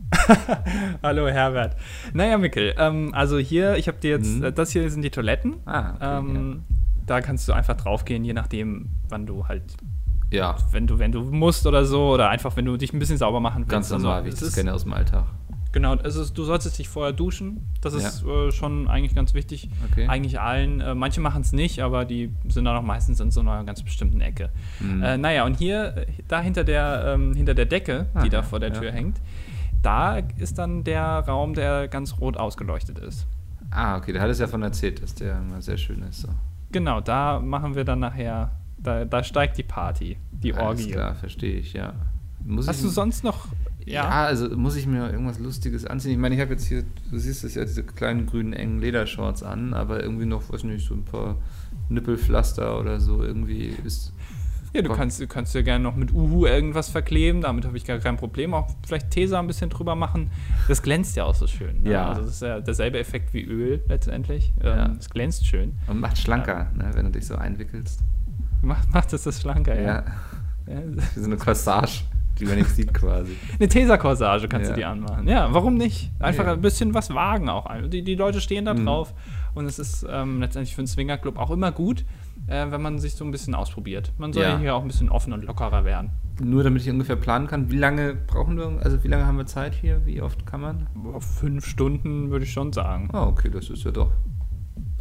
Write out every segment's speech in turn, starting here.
Hallo Herbert. Naja, Mikkel, ähm, also hier, ich habe dir jetzt, Mhm. äh, das hier sind die Toiletten. Ah, okay, ähm, Da kannst du einfach draufgehen, je nachdem, wann du halt, ja. wenn du, wenn du musst oder so, oder einfach, wenn du dich ein bisschen sauber machen willst. Ganz normal, wie ich das kenne aus dem Alltag. Genau, ist, du solltest dich vorher duschen. Das ist äh, schon eigentlich ganz wichtig. Okay. Eigentlich allen. Äh, manche machen es nicht, aber die sind dann auch meistens in so einer ganz bestimmten Ecke. Mhm. Äh, naja, und hier, äh, da hinter der, ähm, hinter der Decke, Ah, die da ja, vor der ja. Tür hängt, da ist dann der Raum, der ganz rot ausgeleuchtet ist. Ah, okay, da hat es ja von erzählt, dass der immer sehr schön ist. So. Genau, da machen wir dann nachher, da, da steigt die Party, die Alles Orgie. klar, verstehe ich, ja. Muss Hast ich, du sonst noch, Ja. ja? also muss ich mir irgendwas Lustiges anziehen. Ich meine, ich habe jetzt hier, du siehst es ja, diese kleinen grünen engen Ledershorts an, aber irgendwie noch, weiß nicht, so ein paar Nippelpflaster oder so irgendwie ist. Ja, du kannst, du kannst dir gerne noch mit Uhu irgendwas verkleben, damit habe ich gar kein Problem. Auch vielleicht Tesa ein bisschen drüber machen. Das glänzt ja auch so schön. Ne? Ja. Also das ist ja derselbe Effekt wie Öl letztendlich. Ja. Ähm, es glänzt schön. Und macht schlanker, ne, wenn du dich so einwickelst. Macht, macht es das schlanker, ja. Ja. ja. Wie so eine Corsage, die man nicht sieht quasi. Eine Tesa-Corsage kannst Ja. du dir anmachen. Ja, warum nicht? Einfach Ja. ein bisschen was wagen auch. Die, die Leute stehen da Mhm. drauf. Und es ist ähm, letztendlich für einen Swingerclub auch immer gut, äh, wenn man sich so ein bisschen ausprobiert. Man soll ja. Hier auch ein bisschen offen und lockerer werden. Nur damit ich ungefähr planen kann, wie lange brauchen wir, also wie lange haben wir Zeit hier? Wie oft kann man? Boah, Fünf Stunden würde ich schon sagen. Ah, okay, das ist ja doch.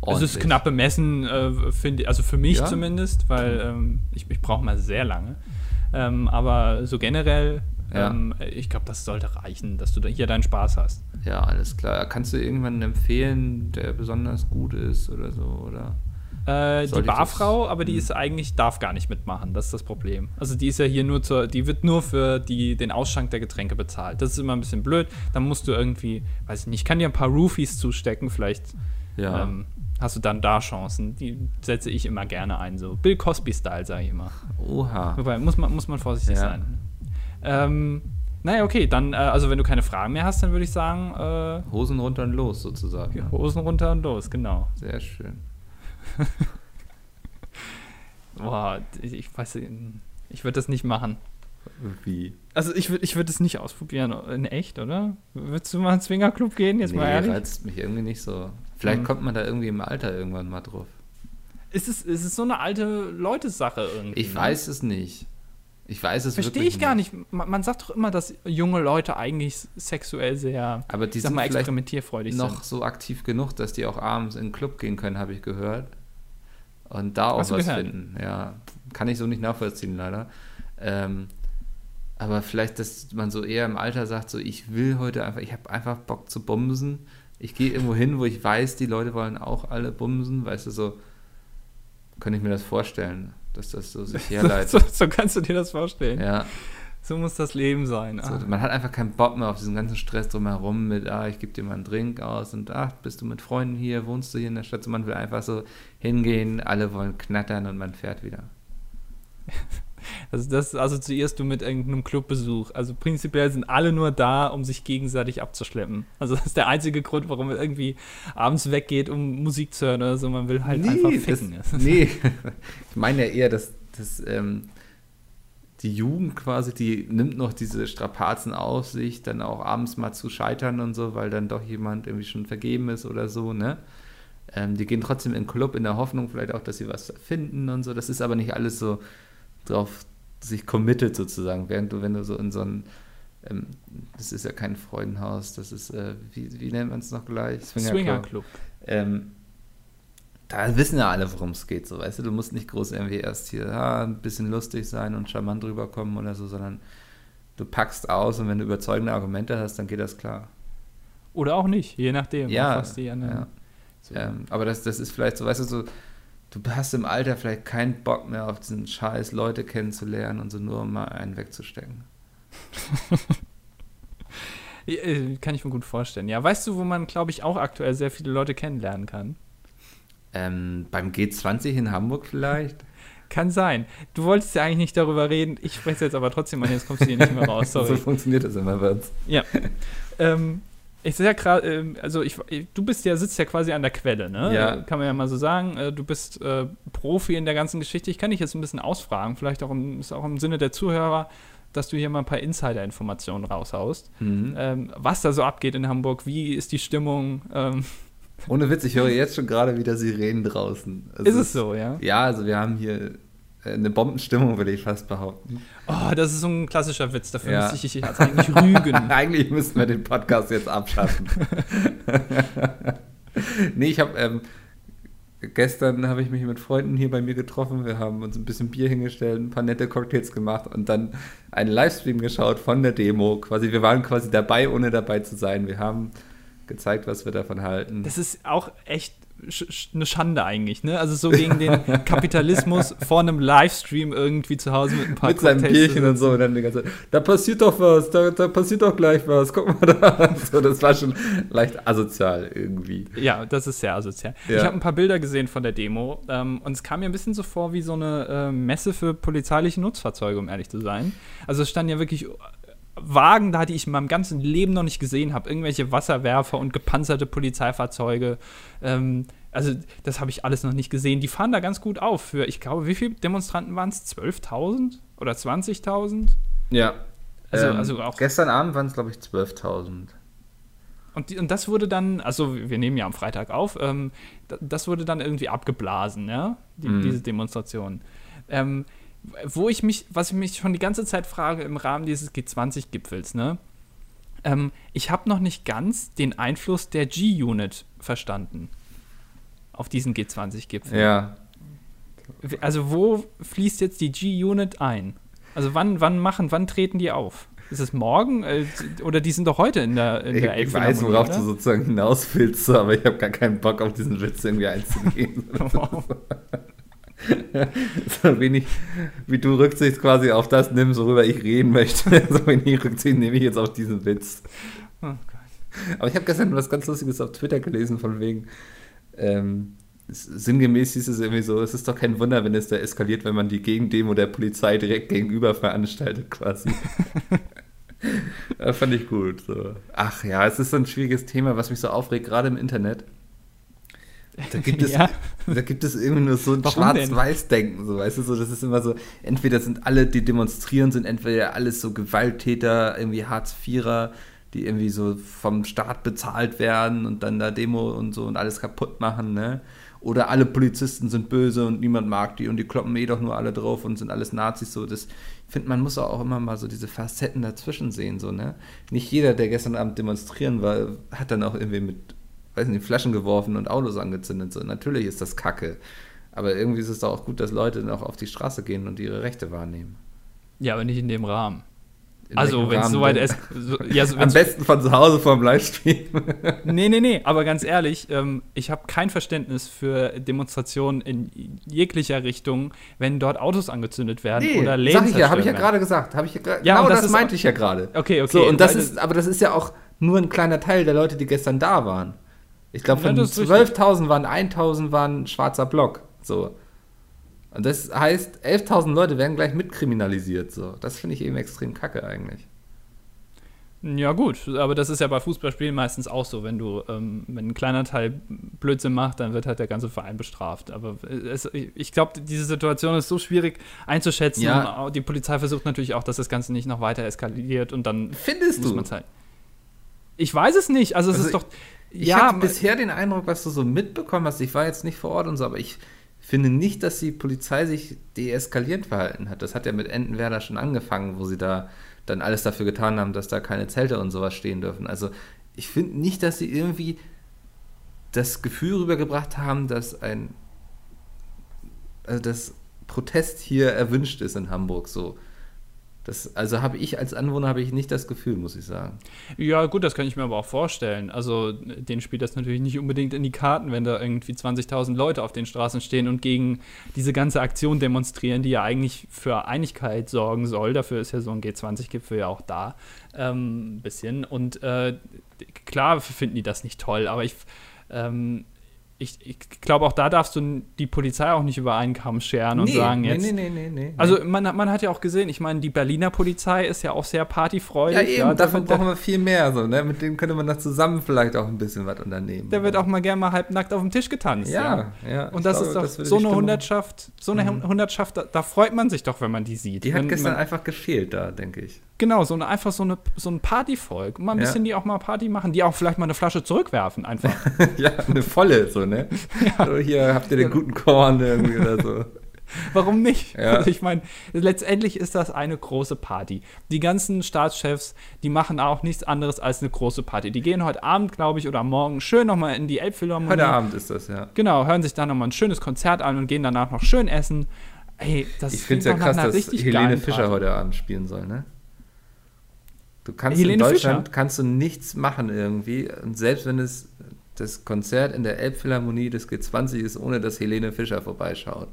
Es ist knapp bemessen, äh, finde ich, also für mich Ja? zumindest, weil ähm, ich, ich brauche mal sehr lange. Ähm, aber so generell, Ja. ähm, ich glaube, das sollte reichen, dass du da hier deinen Spaß hast. Ja, alles klar. Kannst du irgendwann empfehlen, der besonders gut ist oder so? Oder? Äh, die Barfrau, aber die Hm. ist eigentlich, darf gar nicht mitmachen, das ist das Problem. Also die ist ja hier nur zur, die wird nur für die, den Ausschank der Getränke bezahlt. Das ist immer ein bisschen blöd. Dann musst du irgendwie, weiß ich nicht, ich kann dir ein paar Roofies zustecken, vielleicht Ja. ähm, hast du dann da Chancen. Die setze ich immer gerne ein, so Bill Cosby-Style, sage ich immer. Oha. Wobei, muss man, muss man vorsichtig Ja. sein. Ähm, naja, okay, dann, äh, also wenn du keine Fragen mehr hast, dann würde ich sagen, äh, Hosen runter und los sozusagen. ne? Hosen runter und los, genau. Sehr schön. Boah, ich, weiß, ich würde das nicht machen. Wie? Also ich würde ich würd es nicht ausprobieren, in echt, oder? Würdest du mal in den Swingerclub gehen, jetzt mal ehrlich? reizt mich irgendwie nicht so. Vielleicht Hm. kommt man da irgendwie im Alter irgendwann mal drauf. Ist es, ist es so eine alte Leute-Sache irgendwie? Ich ne? weiß es nicht. Ich weiß es Verstehe ich gar nicht. Man, man sagt doch immer, dass junge Leute eigentlich sexuell sehr, Aber die sind mal, experimentierfreudig noch sind. so aktiv genug, dass die auch abends in den Club gehen können, habe ich gehört. Und da auch Hast was finden. Ja, kann ich so nicht nachvollziehen, leider. Ähm, aber vielleicht, dass man so eher im Alter sagt, so ich will heute einfach, ich habe einfach Bock zu bumsen. Ich gehe irgendwo hin, wo ich weiß, die Leute wollen auch alle bumsen. Weißt du, so könnte ich mir das vorstellen, dass das so sich herleitet. So, so kannst du dir das vorstellen. Ja, So muss das Leben sein. so, Ah. man hat einfach keinen Bock mehr auf diesen ganzen Stress drumherum mit, ah, ich gebe dir mal einen Drink aus und ach, bist du mit Freunden hier, wohnst du hier in der Stadt? So, man will einfach so hingehen, alle wollen knattern und man fährt wieder. Also das assoziierst du mit irgendeinem Clubbesuch. Also prinzipiell sind alle nur da, um sich gegenseitig abzuschleppen. Also das ist der einzige Grund, warum man irgendwie abends weggeht, um Musik zu hören oder so. Man will halt einfach ficken. Das, nee, ich meine ja eher, dass, dass ähm, die Jugend quasi, die nimmt noch diese Strapazen auf sich, dann auch abends mal zu scheitern und so, weil dann doch jemand irgendwie schon vergeben ist oder so, ne? Ähm, die gehen trotzdem in den Club in der Hoffnung vielleicht auch, dass sie was finden und so. Das ist aber nicht alles so drauf sich committed sozusagen, während du, wenn du so in so ein ähm, das ist ja kein Freudenhaus, das ist, äh, wie, wie nennt man es noch gleich? Swingerclub. ähm, da wissen ja alle, worum es geht, so weißt du, du musst nicht groß irgendwie erst hier ah, ein bisschen lustig sein und charmant rüberkommen oder so, sondern du packst aus und wenn du überzeugende Argumente hast, dann geht das klar. Oder auch nicht, je nachdem. Ja, was die anderen- ja. so. Ähm, aber das, das ist vielleicht so, weißt du, so, du hast im Alter vielleicht keinen Bock mehr auf diesen Scheiß, Leute kennenzulernen und so nur um mal einen wegzustecken. Äh, Kann ich mir gut vorstellen. Ja, weißt du, wo man, glaube ich, auch aktuell sehr viele Leute kennenlernen kann? Ähm, beim G20 in Hamburg vielleicht? Kann sein. Du wolltest ja eigentlich nicht darüber reden. Ich spreche es jetzt aber trotzdem an, jetzt kommst du hier nicht mehr raus. Sorry. so funktioniert das immer bei uns. Ja. ähm, ich sehe ja gerade, ähm, also ich, ich- du bist ja, sitzt ja quasi an der Quelle, ne? Ja. Kann man ja mal so sagen. Äh, du bist äh, Profi in der ganzen Geschichte. Ich kann dich jetzt ein bisschen ausfragen, vielleicht auch im, ist auch im Sinne der Zuhörer. dass du hier mal ein paar Insider-Informationen raushaust. Mhm. Ähm, was da so abgeht in Hamburg, wie ist die Stimmung? Ähm, Ohne Witz, ich höre jetzt schon gerade wieder Sirenen draußen. Also ist es so, ja? Ja, also wir haben hier eine Bombenstimmung, würde ich fast behaupten. Oh, das ist so ein klassischer Witz. Dafür ja. müsste ich dich jetzt eigentlich rügen. eigentlich müssten wir den Podcast jetzt abschaffen. nee, ich habe ähm, gestern habe ich mich mit Freunden hier bei mir getroffen. Wir haben uns ein bisschen Bier hingestellt, ein paar nette Cocktails gemacht und dann einen Livestream geschaut von der Demo. Quasi, wir waren quasi dabei, ohne dabei zu sein. Wir haben gezeigt, was wir davon halten. Das ist auch echt eine Schande eigentlich, ne? Also so gegen den Kapitalismus vor einem Livestream irgendwie zu Hause mit ein paar Mit seinem Bierchen und so und dann die ganze Zeit, da passiert doch was, da, da passiert doch gleich was, guck mal da. So, das war schon leicht asozial irgendwie. Ja, das ist sehr asozial. Ja. Ich habe ein paar Bilder gesehen von der Demo ähm, und es kam mir ein bisschen so vor wie so eine äh, Messe für polizeiliche Nutzfahrzeuge, um ehrlich zu sein. Also es standen ja wirklich Wagen da, die ich in meinem ganzen Leben noch nicht gesehen habe. Irgendwelche Wasserwerfer und gepanzerte Polizeifahrzeuge. Ähm, also, das habe ich alles noch nicht gesehen. Die fahren da ganz gut auf. Für, ich glaube, wie viele Demonstranten waren es? 12.000 oder 20.000? Ja. Also, ähm, also auch. Gestern Abend waren es, glaube ich, 12.000. Und, und das wurde dann, also wir nehmen ja am Freitag auf, ähm, das wurde dann irgendwie abgeblasen, ja, die, mhm. diese Demonstration. Ähm, wo ich mich, was ich mich schon die ganze Zeit frage im Rahmen dieses G20-Gipfels, ne? Ähm, ich habe noch nicht ganz den Einfluss der G-Unit verstanden auf diesen G20-Gipfel. Ja. Also wo fließt jetzt die G-Unit ein? Also wann, wann machen, wann treten die auf? Ist es morgen? Äh, oder die sind doch heute in der, in der Ich, ich weiß, worauf oder? du sozusagen hinaus willst, aber ich habe gar keinen Bock auf diesen Witz irgendwie einzugehen. wow. so wenig wie du Rücksicht quasi auf das nimmst, worüber ich reden möchte, so wenig Rücksicht nehme ich jetzt auf diesen Witz. Oh Aber ich habe gestern was ganz Lustiges auf Twitter gelesen, von wegen, ähm, sinngemäß hieß es irgendwie so, es ist doch kein Wunder, wenn es da eskaliert, wenn man die Gegendemo der Polizei direkt gegenüber veranstaltet, quasi. das fand ich gut. So. Ach ja, es ist so ein schwieriges Thema, was mich so aufregt, gerade im Internet. Da gibt es, ja. da gibt es irgendwie nur so ein Schwarz-Weiß-Denken, so, weißt du, so, das ist immer so, entweder sind alle, die demonstrieren, sind entweder alles so Gewalttäter, irgendwie Hartz-Vierer, die irgendwie so vom Staat bezahlt werden und dann da Demo und so und alles kaputt machen, ne? Oder alle Polizisten sind böse und niemand mag die und die kloppen eh doch nur alle drauf und sind alles Nazis, so, das, ich finde, man muss auch immer mal so diese Facetten dazwischen sehen, so, ne? Nicht jeder, der gestern Abend demonstrieren war, hat dann auch irgendwie mit weiß nicht, Flaschen geworfen und Autos angezündet. So, natürlich ist das Kacke. Aber irgendwie ist es doch auch gut, dass Leute noch auf die Straße gehen und ihre Rechte wahrnehmen. Ja, aber nicht in dem Rahmen. In also, wenn es soweit ist. So, ja, so, Am besten von zu Hause vom Livestream. nee, nee, nee, aber ganz ehrlich, ähm, ich habe kein Verständnis für Demonstrationen in jeglicher Richtung, wenn dort Autos angezündet werden nee, oder Läden. Sag ich ja, habe ich ja gerade gesagt. Ich ja, ja, genau das, das meinte ich ja gerade. Okay, okay. So, und das ist, aber das ist ja auch nur ein kleiner Teil der Leute, die gestern da waren. Ich glaube, von ja, 12.000 waren 1.000 waren schwarzer Block. So. Und das heißt, 11.000 Leute werden gleich mitkriminalisiert. So. Das finde ich eben extrem kacke eigentlich. Ja, gut, aber das ist ja bei Fußballspielen meistens auch so. Wenn du, ähm, wenn ein kleiner Teil Blödsinn macht, dann wird halt der ganze Verein bestraft. Aber es, ich glaube, diese Situation ist so schwierig einzuschätzen. Ja. Die Polizei versucht natürlich auch, dass das Ganze nicht noch weiter eskaliert und dann Findest muss man halt. Ich weiß es nicht. Also es also ist doch. Ich ja, hatte bisher den Eindruck, was du so mitbekommen hast, ich war jetzt nicht vor Ort und so, aber ich finde nicht, dass die Polizei sich deeskalierend verhalten hat. Das hat ja mit Entenwerder schon angefangen, wo sie da dann alles dafür getan haben, dass da keine Zelte und sowas stehen dürfen. Also ich finde nicht, dass sie irgendwie das Gefühl rübergebracht haben, dass ein also dass Protest hier erwünscht ist in Hamburg so. Das, also habe ich als Anwohner habe ich nicht das Gefühl, muss ich sagen. Ja, gut, das kann ich mir aber auch vorstellen. Also, denen spielt das natürlich nicht unbedingt in die Karten, wenn da irgendwie 20.000 Leute auf den Straßen stehen und gegen diese ganze Aktion demonstrieren, die ja eigentlich für Einigkeit sorgen soll. Dafür ist ja so ein G20-Gipfel ja auch da. Ähm, ein bisschen. Und äh, klar finden die das nicht toll, aber ich. Ähm, ich, ich glaube, auch da darfst du die Polizei auch nicht über einen Kamm scheren und Nee, sagen nee, jetzt. nee, nee, nee, nee. Also man, hat- man hat ja auch gesehen, ich meine, die Berliner Polizei ist ja auch sehr ja, partyfreudig. eben, da davon da- brauchen wir viel mehr. So, ne? Mit denen könnte man das zusammen vielleicht auch ein bisschen was unternehmen. Da wird auch mal gerne mal halbnackt auf dem Tisch getanzt. Ja, ja. Und ich das glaube, ist doch würde so eine Stimmung- Hundertschaft, so eine Mhm. Hundertschaft, da, da freut man sich doch, wenn man die sieht. Die hat wenn, gestern man, einfach gefehlt da, denke ich. Genau, so eine, einfach so, eine, so ein Partyvolk. Mal ein Ja. bisschen die auch mal Party machen, die auch vielleicht mal eine Flasche zurückwerfen, einfach. ja, eine volle, so, ne? So, hier habt ihr den guten Korn irgendwie oder so. Warum nicht? Ja. Also ich meine, letztendlich ist das eine große Party. Die ganzen Staatschefs, die machen auch nichts anderes als eine große Party. Die gehen heute Abend, glaube ich, oder morgen schön nochmal in die Elbphilharmonie. Heute Abend ist das, ja. Genau, hören sich dann nochmal ein schönes Konzert an und gehen danach noch schön essen. Ey, das Ich finde es ja krass, dass Helene Fischer Party. heute Abend spielen soll, ne? Du kannst Helene in Deutschland Fischer? kannst du nichts machen irgendwie. Und selbst wenn es das Konzert in der Elbphilharmonie des G20 ist, ohne dass Helene Fischer vorbeischaut.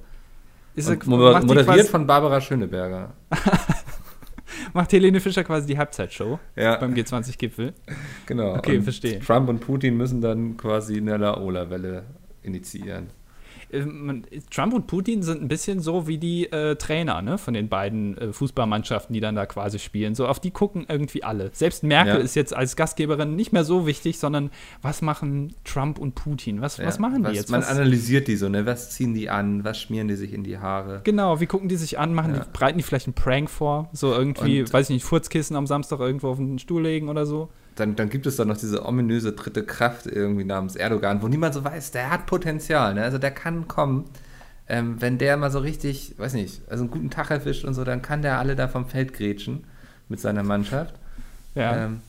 Ist er- moder- moderiert von Barbara Schöneberger. macht Helene Fischer quasi die Halbzeitshow Ja, beim G20-Gipfel. genau. Okay, und verstehe. Trump und Putin müssen dann quasi eine Laola-Welle initiieren. Äh, man- Trump und Putin sind ein bisschen so wie die äh, Trainer ne, von den beiden äh, Fußballmannschaften, die dann da quasi spielen. So auf die gucken irgendwie alle. Selbst Merkel Ja. ist jetzt als Gastgeberin nicht mehr so wichtig, sondern was machen Trump und Putin? Was, was Ja, machen die was, jetzt? Man Was, analysiert die so, ne? Was ziehen die an? Was schmieren die sich in die Haare? genau, wie gucken die sich an? Machen Ja. die, bereiten die vielleicht einen Prank vor? So irgendwie, Und- weiß ich nicht, Furzkissen am Samstag irgendwo auf den Stuhl legen oder so? Dann, dann gibt es da noch diese ominöse dritte Kraft irgendwie namens Erdogan, wo niemand so weiß, der hat Potenzial, ne? Also der kann kommen. Ähm, wenn der mal so richtig, weiß nicht, also einen guten Tag erwischt und so, dann kann der alle da vom Feld grätschen mit seiner Mannschaft. Ja. Ähm,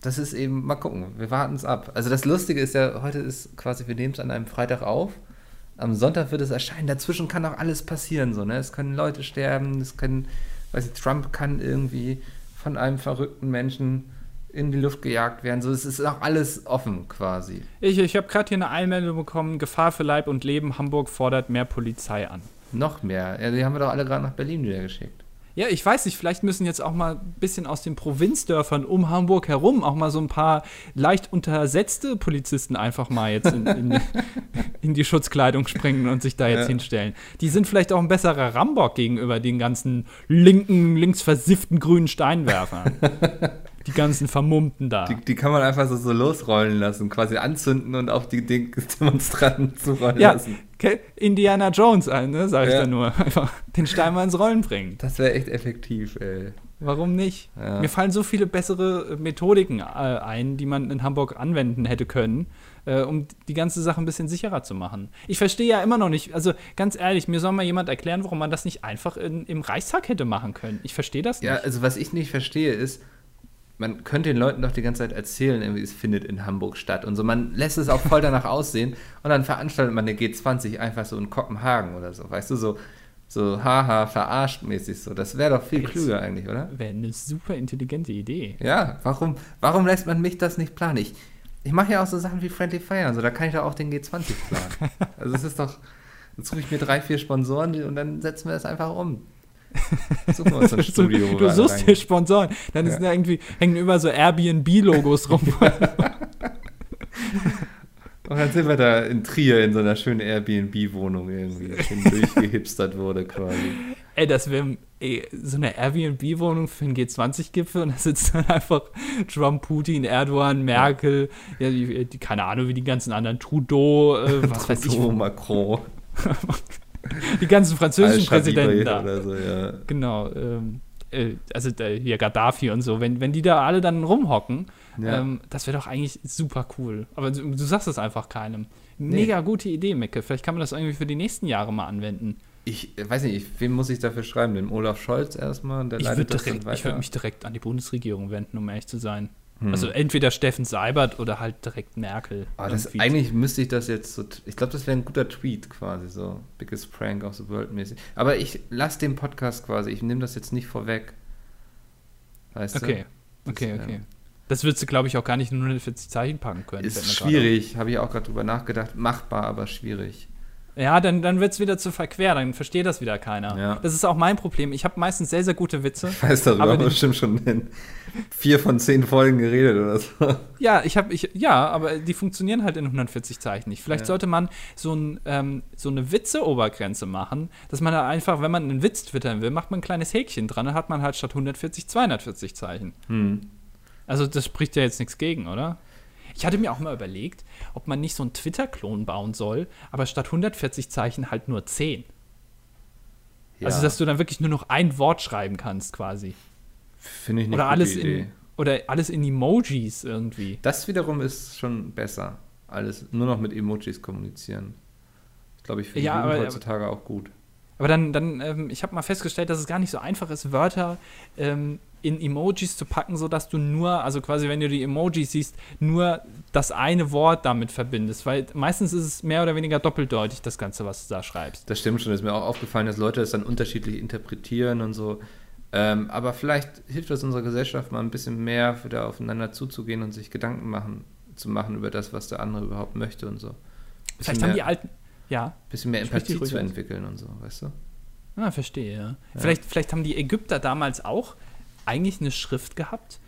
das ist eben, mal gucken, wir warten es ab. Also das Lustige ist ja, heute ist quasi, wir nehmen es an einem Freitag auf. Am Sonntag wird es erscheinen. Dazwischen kann auch alles passieren, so, ne? Es können Leute sterben, es können, weiß ich, Trump kann irgendwie von einem verrückten Menschen in die Luft gejagt werden. So, es ist auch alles offen quasi. Ich, ich habe gerade hier eine Einmeldung bekommen: Gefahr für Leib und Leben. Hamburg fordert mehr Polizei an. Noch mehr. Ja, die haben wir doch alle gerade nach Berlin wieder geschickt. Ja, ich weiß nicht, vielleicht müssen jetzt auch mal ein bisschen aus den Provinzdörfern um Hamburg herum auch mal so ein paar leicht untersetzte Polizisten einfach mal jetzt in, in, in die Schutzkleidung springen und sich da jetzt Ja. hinstellen. Die sind vielleicht auch ein besserer Rambock gegenüber den ganzen linken, linksversifften grünen Steinwerfern. die ganzen Vermummten da. Die, die kann man einfach so, so losrollen lassen, quasi anzünden und auf die Ding Demonstranten zurollen ja, lassen. Indiana Jones, äh, ne, sag ich Ja. da nur. Einfach den Stein mal ins Rollen bringen. Das wäre echt effektiv, ey. Warum nicht? Ja. Mir fallen so viele bessere äh, Methodiken äh, ein, die man in Hamburg anwenden hätte können, äh, um die ganze Sache ein bisschen sicherer zu machen. Ich verstehe ja immer noch nicht, also ganz ehrlich, mir soll mal jemand erklären, warum man das nicht einfach in, im Reichstag hätte machen können. Ich verstehe das nicht. Ja, also was ich nicht verstehe ist, man könnte den Leuten doch die ganze Zeit erzählen, irgendwie, es findet in Hamburg statt und so. Man lässt es auch voll danach aussehen und dann veranstaltet man eine G20 einfach so in Kopenhagen oder so, weißt du, so, so haha, verarscht mäßig so. Das wäre doch viel Jetzt- klüger eigentlich, oder? Wäre eine super intelligente Idee. Ja, warum, warum lässt man mich das nicht planen? Ich, ich mache ja auch so Sachen wie Friendly Fire und so, da kann ich doch auch den G20 planen. also es ist doch, dann suche ich mir drei, vier Sponsoren und dann setzen wir das einfach um. Suchen wir uns ein Studio. du suchst dir Sponsoren, dann Ja. ist da irgendwie, hängen über so Airbnb-Logos rum. Und dann sind wir da in Trier in so einer schönen Airbnb-Wohnung irgendwie, die schön durchgehipstert wurde quasi. Ey, das wäre so eine Airbnb-Wohnung für einen G20-Gipfel und da sitzt dann einfach Trump, Putin, Erdogan, Merkel, ja, die, die, keine Ahnung, wie die ganzen anderen, Trudeau, äh, was weiß ich, Trudeau, Macron, die ganzen französischen Präsidenten da. so, ja. Genau, ähm, äh, also der, hier Gaddafi und so, wenn, wenn die da alle dann rumhocken, Ja. ähm, das wäre doch eigentlich super cool. Aber du, du sagst es einfach keinem. Mega gute Idee, Mecke. Vielleicht kann man das irgendwie für die nächsten Jahre mal anwenden. Ich äh, weiß nicht, ich, wem muss ich dafür schreiben? Dem Olaf Scholz erstmal? Der Ich würde würd mich direkt an die Bundesregierung wenden, um ehrlich zu sein. Hm. Also entweder Steffen Seibert oder halt direkt Merkel. Aber das, irgendwie. eigentlich müsste ich das jetzt so. Ich glaube, das wäre ein guter Tweet quasi, so Biggest Prank of the World mäßig. Aber ich lasse den Podcast quasi, ich nehme das jetzt nicht vorweg. Weißt Okay, du? okay, Das, okay. ähm, Das würdest du, glaube ich, auch gar nicht in 140 Zeichen packen können. Ist schwierig, habe ich auch gerade drüber nachgedacht. Machbar, aber schwierig. Ja, dann, dann wird es wieder zu verquer, dann versteht das wieder keiner. Ja. Das ist auch mein Problem. Ich habe meistens sehr, sehr gute Witze. Ich weiß darüber Aber bestimmt schon in vier von zehn Folgen geredet oder so. Ja, ich habe, ich, ja, aber die funktionieren halt in 140 Zeichen nicht. Vielleicht Ja. sollte man so, ein, ähm, so eine Witze-Obergrenze machen, dass man da einfach, wenn man einen Witz twittern will, macht man ein kleines Häkchen dran, dann hat man halt statt 140 240 Zeichen. Hm. Also das spricht ja jetzt nichts gegen, oder? Ich hatte mir auch mal überlegt, ob man nicht so einen Twitter-Klon bauen soll, aber statt 140 Zeichen halt nur 10. Also, dass du dann wirklich nur noch ein Wort schreiben kannst, quasi. Finde ich nicht Oder alles Idee. in, oder alles in Emojis irgendwie. Das wiederum ist schon besser. Alles nur noch mit Emojis kommunizieren. Ich glaube, ich finde Ja, aber- heutzutage auch gut. Aber dann, dann ähm, ich habe mal festgestellt, dass es gar nicht so einfach ist, Wörter ähm, in Emojis zu packen, sodass du nur, also quasi, wenn du die Emojis siehst, nur das eine Wort damit verbindest. Weil meistens ist es mehr oder weniger doppeldeutig, das Ganze, was du da schreibst. Das stimmt schon. Ist mir auch aufgefallen, dass Leute das dann unterschiedlich interpretieren und so. Ähm, aber vielleicht hilft das unserer Gesellschaft mal ein bisschen mehr, wieder aufeinander zuzugehen und sich Gedanken machen, zu machen über das, was der andere überhaupt möchte und so. Bisschen Vielleicht mehr, haben die alten. Ja, bisschen mehr Empathie zu entwickeln und so, weißt du? ah, verstehe, ja. Vielleicht, vielleicht haben die Ägypter damals auch eigentlich eine Schrift gehabt,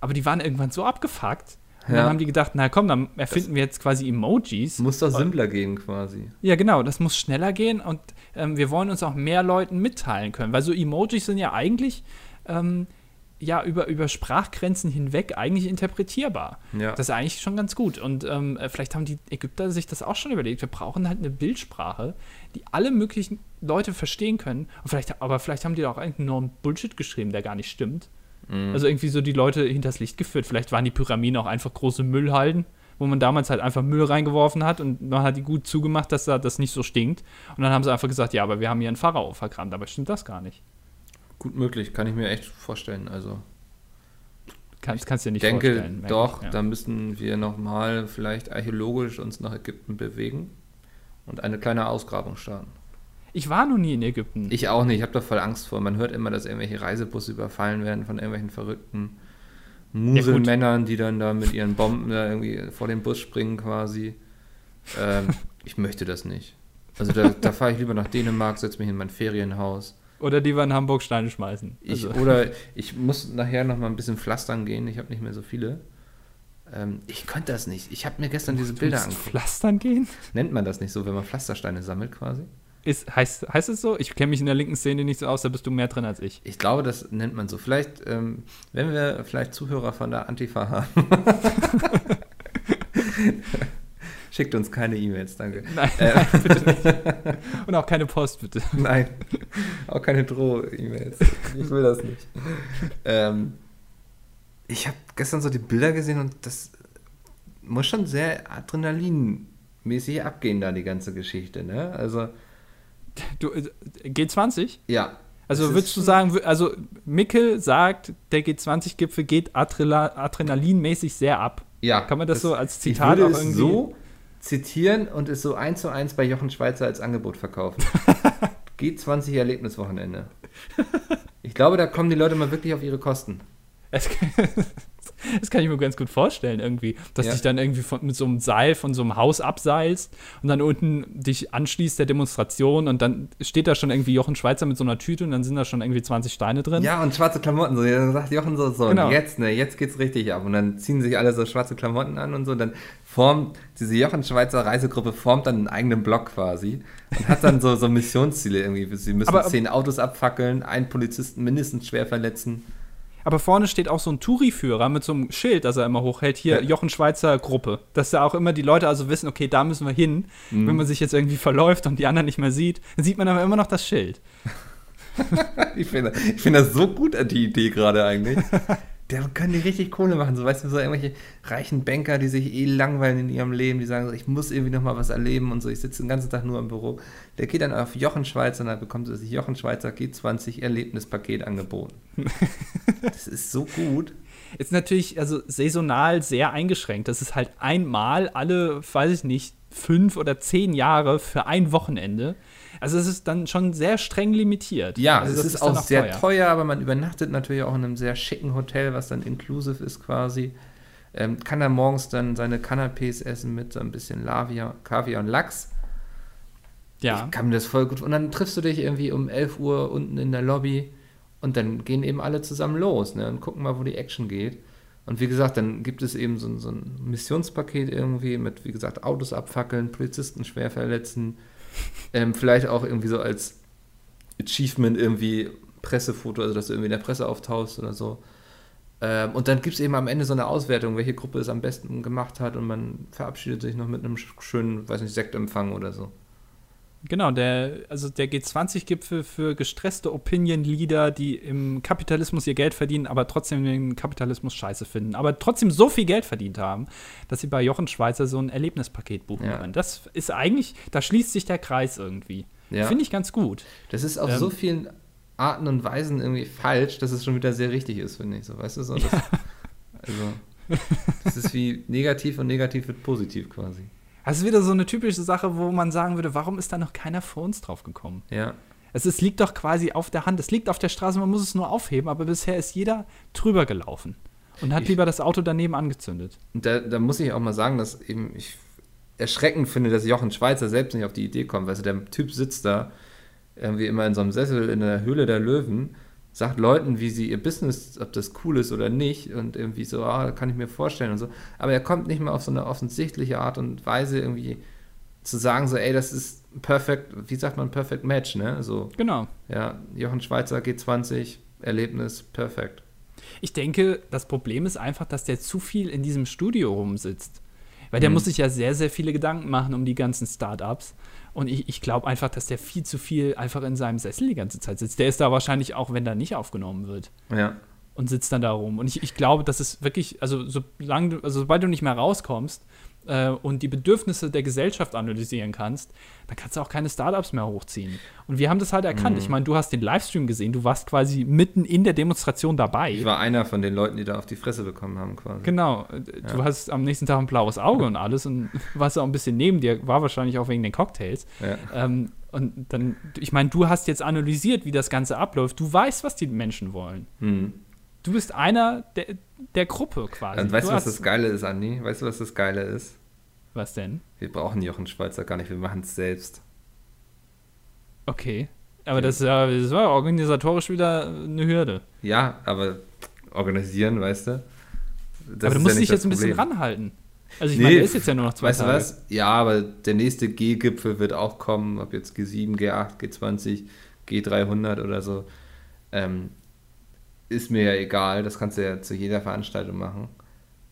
aber die waren irgendwann so abgefuckt. Und Ja. dann haben die gedacht, na komm, dann erfinden wir jetzt quasi Emojis. Muss doch simpler gehen quasi. Ja, genau, das muss schneller gehen und ähm, wir wollen uns auch mehr Leuten mitteilen können, weil so Emojis sind ja eigentlich ähm, ja über, über Sprachgrenzen hinweg eigentlich interpretierbar. Ja. Das ist eigentlich schon ganz gut und ähm, äh, vielleicht haben die Ägypter sich das auch schon überlegt. Wir brauchen halt eine Bildsprache, die alle möglichen Leute verstehen können. Und vielleicht, aber vielleicht haben die da auch irgendeinen enormen Bullshit geschrieben, der gar nicht stimmt. Mhm. Also irgendwie so die Leute hinters Licht geführt. Vielleicht waren die Pyramiden auch einfach große Müllhalden, wo man damals halt einfach Müll reingeworfen hat und man hat die gut zugemacht, dass da das nicht so stinkt. Und dann haben sie einfach gesagt, ja, aber wir haben hier einen Pharao verkannt. Aber stimmt das gar nicht. Gut möglich, kann ich mir echt vorstellen. Also Kannst, kannst du dir nicht denke vorstellen. merke doch, ja. da müssen wir nochmal vielleicht archäologisch uns nach Ägypten bewegen und eine kleine Ausgrabung starten. Ich war noch nie in Ägypten. Ich auch nicht, ich habe da voll Angst vor. Man hört immer, dass irgendwelche Reisebusse überfallen werden von irgendwelchen verrückten Muselmännern, die dann da mit ihren Bomben da irgendwie vor den Bus springen quasi. Ähm, ich möchte das nicht. Also da, da fahre ich lieber nach Dänemark, setze mich in mein Ferienhaus. Oder die wir in Hamburg Steine schmeißen. Ich, Also, Oder ich muss nachher noch mal ein bisschen pflastern gehen. Ich habe nicht mehr so viele. Ähm, ich könnte das nicht. Ich habe mir gestern diese du Bilder angeguckt. Pflastern gehen? Nennt man das nicht so, wenn man Pflastersteine sammelt quasi? Ist, heißt, heißt es so? Ich kenne mich in der linken Szene nicht so aus, da bist du mehr drin als ich. Ich glaube, das nennt man so. Vielleicht, ähm, wenn wir vielleicht Zuhörer von der Antifa haben. Schickt uns keine E-Mails, danke. Nein, Äh. nein, bitte nicht. Und auch keine Post, bitte. Nein, auch keine Droh-E-Mails. Ich will das nicht. ähm, ich habe gestern so die Bilder gesehen und das muss schon sehr adrenalinmäßig abgehen, da die ganze Geschichte, ne? Also, Du, äh, G20? ja. Also Es würdest du sagen, also Mickel sagt, der G20-Gipfel geht adrenalinmäßig sehr ab. Ja. Kann man das so als ich Zitat würde auch es irgendwie- so zitieren und es so eins zu eins bei Jochen Schweizer als Angebot verkaufen. G20 Erlebniswochenende. Ich glaube, da kommen die Leute mal wirklich auf ihre Kosten. Das kann ich mir ganz gut vorstellen, irgendwie. Dass Ja. dich dann irgendwie von, mit so einem Seil von so einem Haus abseilst und dann unten dich anschließt der Demonstration und dann steht da schon irgendwie Jochen Schweizer mit so einer Tüte und dann sind da schon irgendwie 20 Steine drin. Ja, und schwarze Klamotten. So, dann sagt Jochen so, so Genau. jetzt, ne, jetzt geht's richtig ab. Und dann ziehen sich alle so schwarze Klamotten an und so. Und dann formt diese Jochen Schweizer Reisegruppe formt dann einen eigenen Block quasi und hat dann so, so Missionsziele irgendwie. Sie müssen Aber- zehn Autos abfackeln, einen Polizisten mindestens schwer verletzen. Aber vorne steht auch so ein Touri-Führer mit so einem Schild, das er immer hochhält. Hier, Ja. Jochen Schweizer Gruppe. Dass da auch immer die Leute also wissen, okay, da müssen wir hin. Mhm. Wenn man sich jetzt irgendwie verläuft und die anderen nicht mehr sieht, dann sieht man aber immer noch das Schild. Ich finde ich find das so gut, die Idee gerade eigentlich. Da können die richtig Kohle machen. So, weißt du, so irgendwelche reichen Banker, die sich eh langweilen in ihrem Leben, die sagen so, ich muss irgendwie noch mal was erleben und so, ich sitze den ganzen Tag nur im Büro. Der geht dann auf Jochen Schweizer und dann bekommt er sich Jochen Schweizer G20 Erlebnispaket angeboten. das ist so gut. Ist natürlich also saisonal sehr eingeschränkt. Das ist halt einmal alle, weiß ich nicht, fünf oder zehn Jahre für ein Wochenende. Also es ist dann schon sehr streng limitiert. Ja, also es ist, dann auch sehr teuer. aber man übernachtet natürlich auch in einem sehr schicken Hotel, was dann inclusive ist quasi. Ähm, kann dann morgens dann seine Canapés essen mit so ein bisschen Lavia, Kaviar und Lachs. Ja. Ich kann mir das voll gut. Und dann triffst du dich irgendwie um 11 Uhr unten in der Lobby und dann gehen eben alle zusammen los ne, und gucken mal, wo die Action geht. Und wie gesagt, dann gibt es eben so, so ein Missionspaket irgendwie mit, wie gesagt, Autos abfackeln, Polizisten schwer verletzen. Ähm, vielleicht auch irgendwie so als Achievement irgendwie Pressefoto, also dass du irgendwie in der Presse auftauchst oder so. Ähm, und dann gibt es eben am Ende so eine Auswertung, welche Gruppe es am besten gemacht hat und man verabschiedet sich noch mit einem schönen, weiß nicht, Sektempfang oder so. Genau, der, also der G20-Gipfel für gestresste Opinion-Leader, die im Kapitalismus ihr Geld verdienen, aber trotzdem den Kapitalismus scheiße finden, aber trotzdem so viel Geld verdient haben, dass sie bei Jochen Schweizer so ein Erlebnispaket buchen ja. können. Das ist eigentlich, da schließt sich der Kreis irgendwie. Ja. Finde ich ganz gut. Das ist auf ähm, so vielen Arten und Weisen irgendwie falsch, dass es schon wieder sehr richtig ist, finde ich. So, weißt du, so, das, ja. also, das ist wie negativ und negativ wird positiv quasi. Das ist wieder so eine typische Sache, wo man sagen würde, warum ist da noch keiner vor uns drauf gekommen? Ja. Es, es liegt doch quasi auf der Hand. Es liegt auf der Straße, man muss es nur aufheben, aber bisher ist jeder drüber gelaufen und hat ich, lieber das Auto daneben angezündet. Da, da muss ich auch mal sagen, dass eben ich erschreckend finde, dass Jochen Schweizer selbst nicht auf die Idee kommt. Weißt du, der Typ sitzt da irgendwie immer in so einem Sessel in der Höhle der Löwen, sagt Leuten, wie sie ihr Business, ob das cool ist oder nicht und irgendwie so, ah, kann ich mir vorstellen und so. Aber er kommt nicht mal auf so eine offensichtliche Art und Weise irgendwie zu sagen, so, ey, das ist perfekt, wie sagt man, perfect match, ne? So, genau. Ja, Jochen Schweizer G20, Erlebnis, perfekt. Ich denke, das Problem ist einfach, dass der zu viel in diesem Studio rumsitzt. Weil der mhm. muss sich ja sehr, sehr viele Gedanken machen um die ganzen Startups. Und ich, ich glaube einfach, dass der viel zu viel einfach in seinem Sessel die ganze Zeit sitzt. Der ist da wahrscheinlich auch, wenn da nicht aufgenommen wird. Ja. Und sitzt dann da rum. Und ich, ich glaube, dass es wirklich, also solange also sobald du nicht mehr rauskommst, äh, und die Bedürfnisse der Gesellschaft analysieren kannst, dann kannst du auch keine Startups mehr hochziehen. Und wir haben das halt erkannt. Mhm. Ich meine, du hast den Livestream gesehen, du warst quasi mitten in der Demonstration dabei. Ich war einer von den Leuten, die da auf die Fresse bekommen haben, quasi. Genau. Du hast am nächsten Tag ein blaues Auge und alles und warst auch ein bisschen neben dir, war wahrscheinlich auch wegen den Cocktails. Ja. Ähm, und dann, ich meine, du hast jetzt analysiert, wie das Ganze abläuft. Du weißt, was die Menschen wollen. Mhm. Du bist einer der, der Gruppe quasi. Und weißt du, was das Geile ist, Andi? Weißt du, was das Geile ist? Was denn? Wir brauchen Jochen Schweizer gar nicht, wir machen es selbst. Okay. Aber das, das war organisatorisch wieder eine Hürde. Ja, aber organisieren, weißt du? aber du musst ja dich jetzt ein bisschen ranhalten. Also ich nee, meine, der ist jetzt ja nur noch zwei weißt Tage. Weißt du was? Ja, aber der nächste G-Gipfel wird auch kommen, ob jetzt G7, G8, G20, G300 oder so. Ähm, ist mir ja egal, das kannst du ja zu jeder Veranstaltung machen.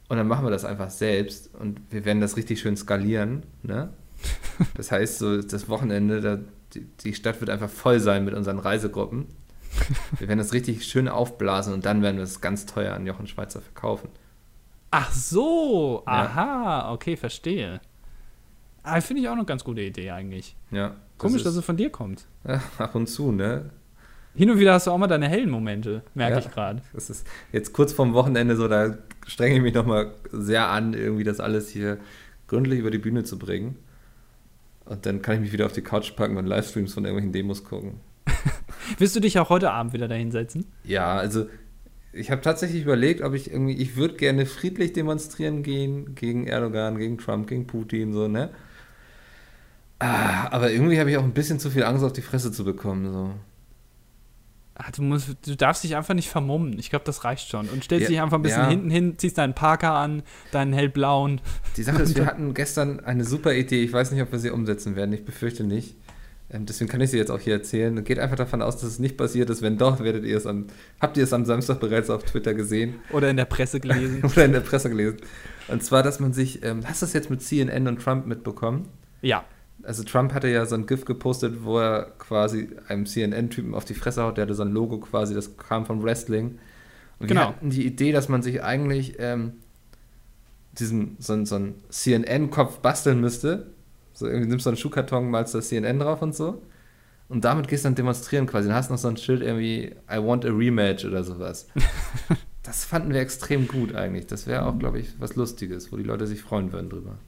Und dann machen wir das einfach selbst und wir werden das richtig schön skalieren. Ne? Das heißt, so das Wochenende, da, die, die Stadt wird einfach voll sein mit unseren Reisegruppen. Wir werden das richtig schön aufblasen und dann werden wir es ganz teuer an Jochen Schweizer verkaufen. Ach so, aha, ja. okay, verstehe. Ah, Finde ich auch eine ganz gute Idee eigentlich. Ja. Komisch, dass es von dir kommt. Ja, ab und zu, ne? Hin und wieder hast du auch mal deine hellen Momente, merke ja, ich gerade. Das ist jetzt kurz vorm Wochenende so, da strenge ich mich nochmal sehr an, irgendwie das alles hier gründlich über die Bühne zu bringen. Und dann kann ich mich wieder auf die Couch packen und Livestreams von irgendwelchen Demos gucken. Willst du dich auch heute Abend wieder dahinsetzen? Ja, also ich habe tatsächlich überlegt, ob ich irgendwie, ich würde gerne friedlich demonstrieren gehen gegen Erdogan, gegen Trump, gegen Putin, so, ne? Ah, aber irgendwie habe ich auch ein bisschen zu viel Angst, auf die Fresse zu bekommen, so. Ach, du, musst, du darfst dich einfach nicht vermummen. Ich glaube, das reicht schon. Und stellst ja, dich einfach ein bisschen ja. hinten hin, ziehst deinen Parker an, deinen hellblauen. Die Sache ist, wir hatten gestern eine super Idee. Ich weiß nicht, ob wir sie umsetzen werden. Ich befürchte nicht. Ähm, deswegen kann ich sie jetzt auch hier erzählen. Geht einfach davon aus, dass es nicht passiert ist. Wenn doch, werdet ihr es am, habt ihr es am Samstag bereits auf Twitter gesehen. Oder in der Presse gelesen. Oder in der Presse gelesen. Und zwar, dass man sich, ähm, hast du das jetzt mit CNN und Trump mitbekommen? Ja also Trump hatte ja so ein GIF gepostet, wo er quasi einem CNN-Typen auf die Fresse haut, der hatte so ein Logo quasi, das kam vom Wrestling. Und genau. wir hatten die Idee, dass man sich eigentlich ähm, diesen, so, so einen CNN-Kopf basteln müsste. So irgendwie nimmst du einen Schuhkarton, malst das CNN drauf und so. Und damit gehst du dann demonstrieren quasi. Dann hast du noch so ein Schild irgendwie, I want a rematch oder sowas. das fanden wir extrem gut eigentlich. Das wäre auch, glaube ich, was Lustiges, wo die Leute sich freuen würden drüber.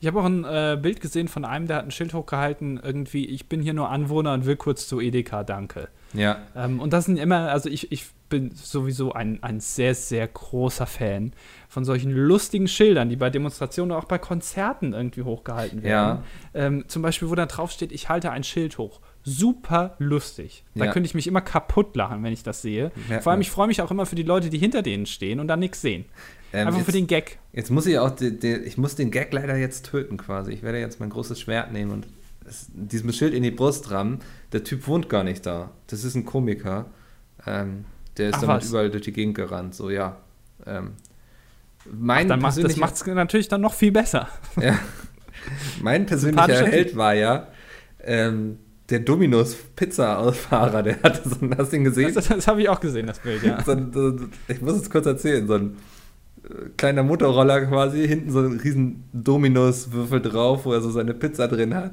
Ich habe auch ein äh, Bild gesehen von einem, der hat ein Schild hochgehalten, irgendwie, ich bin hier nur Anwohner und will kurz zu Edeka, danke. Ja. Ähm, und das sind immer, also ich, ich bin sowieso ein, ein sehr, sehr großer Fan von solchen lustigen Schildern, die bei Demonstrationen oder auch bei Konzerten irgendwie hochgehalten werden. Ja. Ähm, zum Beispiel, wo da drauf steht, ich halte ein Schild hoch. Super lustig. Da ja. könnte ich mich immer kaputt lachen, wenn ich das sehe. Ja, Vor allem, ich freue mich auch immer für die Leute, die hinter denen stehen und da nichts sehen. Ähm, Einfach jetzt, für den Gag. Jetzt muss ich auch, die, die, ich muss den Gag leider jetzt töten quasi. Ich werde jetzt mein großes Schwert nehmen und es, diesem Schild in die Brust rammen. Der Typ wohnt gar nicht da. Das ist ein Komiker. Ähm, der ist Ach, damit was? überall durch die Gegend gerannt. So, ja. Ähm, mein Ach, macht, das macht es natürlich dann noch viel besser. Ja. Mein persönlicher Held war ja ähm, der Dominus Pizza-Ausfahrer. Der hatte so ein, hast du ihn gesehen? Das, das habe ich auch gesehen, das Bild, ja. so ein, ich muss es kurz erzählen. So ein kleiner Motorroller quasi, hinten so ein riesen Dominus-Würfel drauf, wo er so seine Pizza drin hat.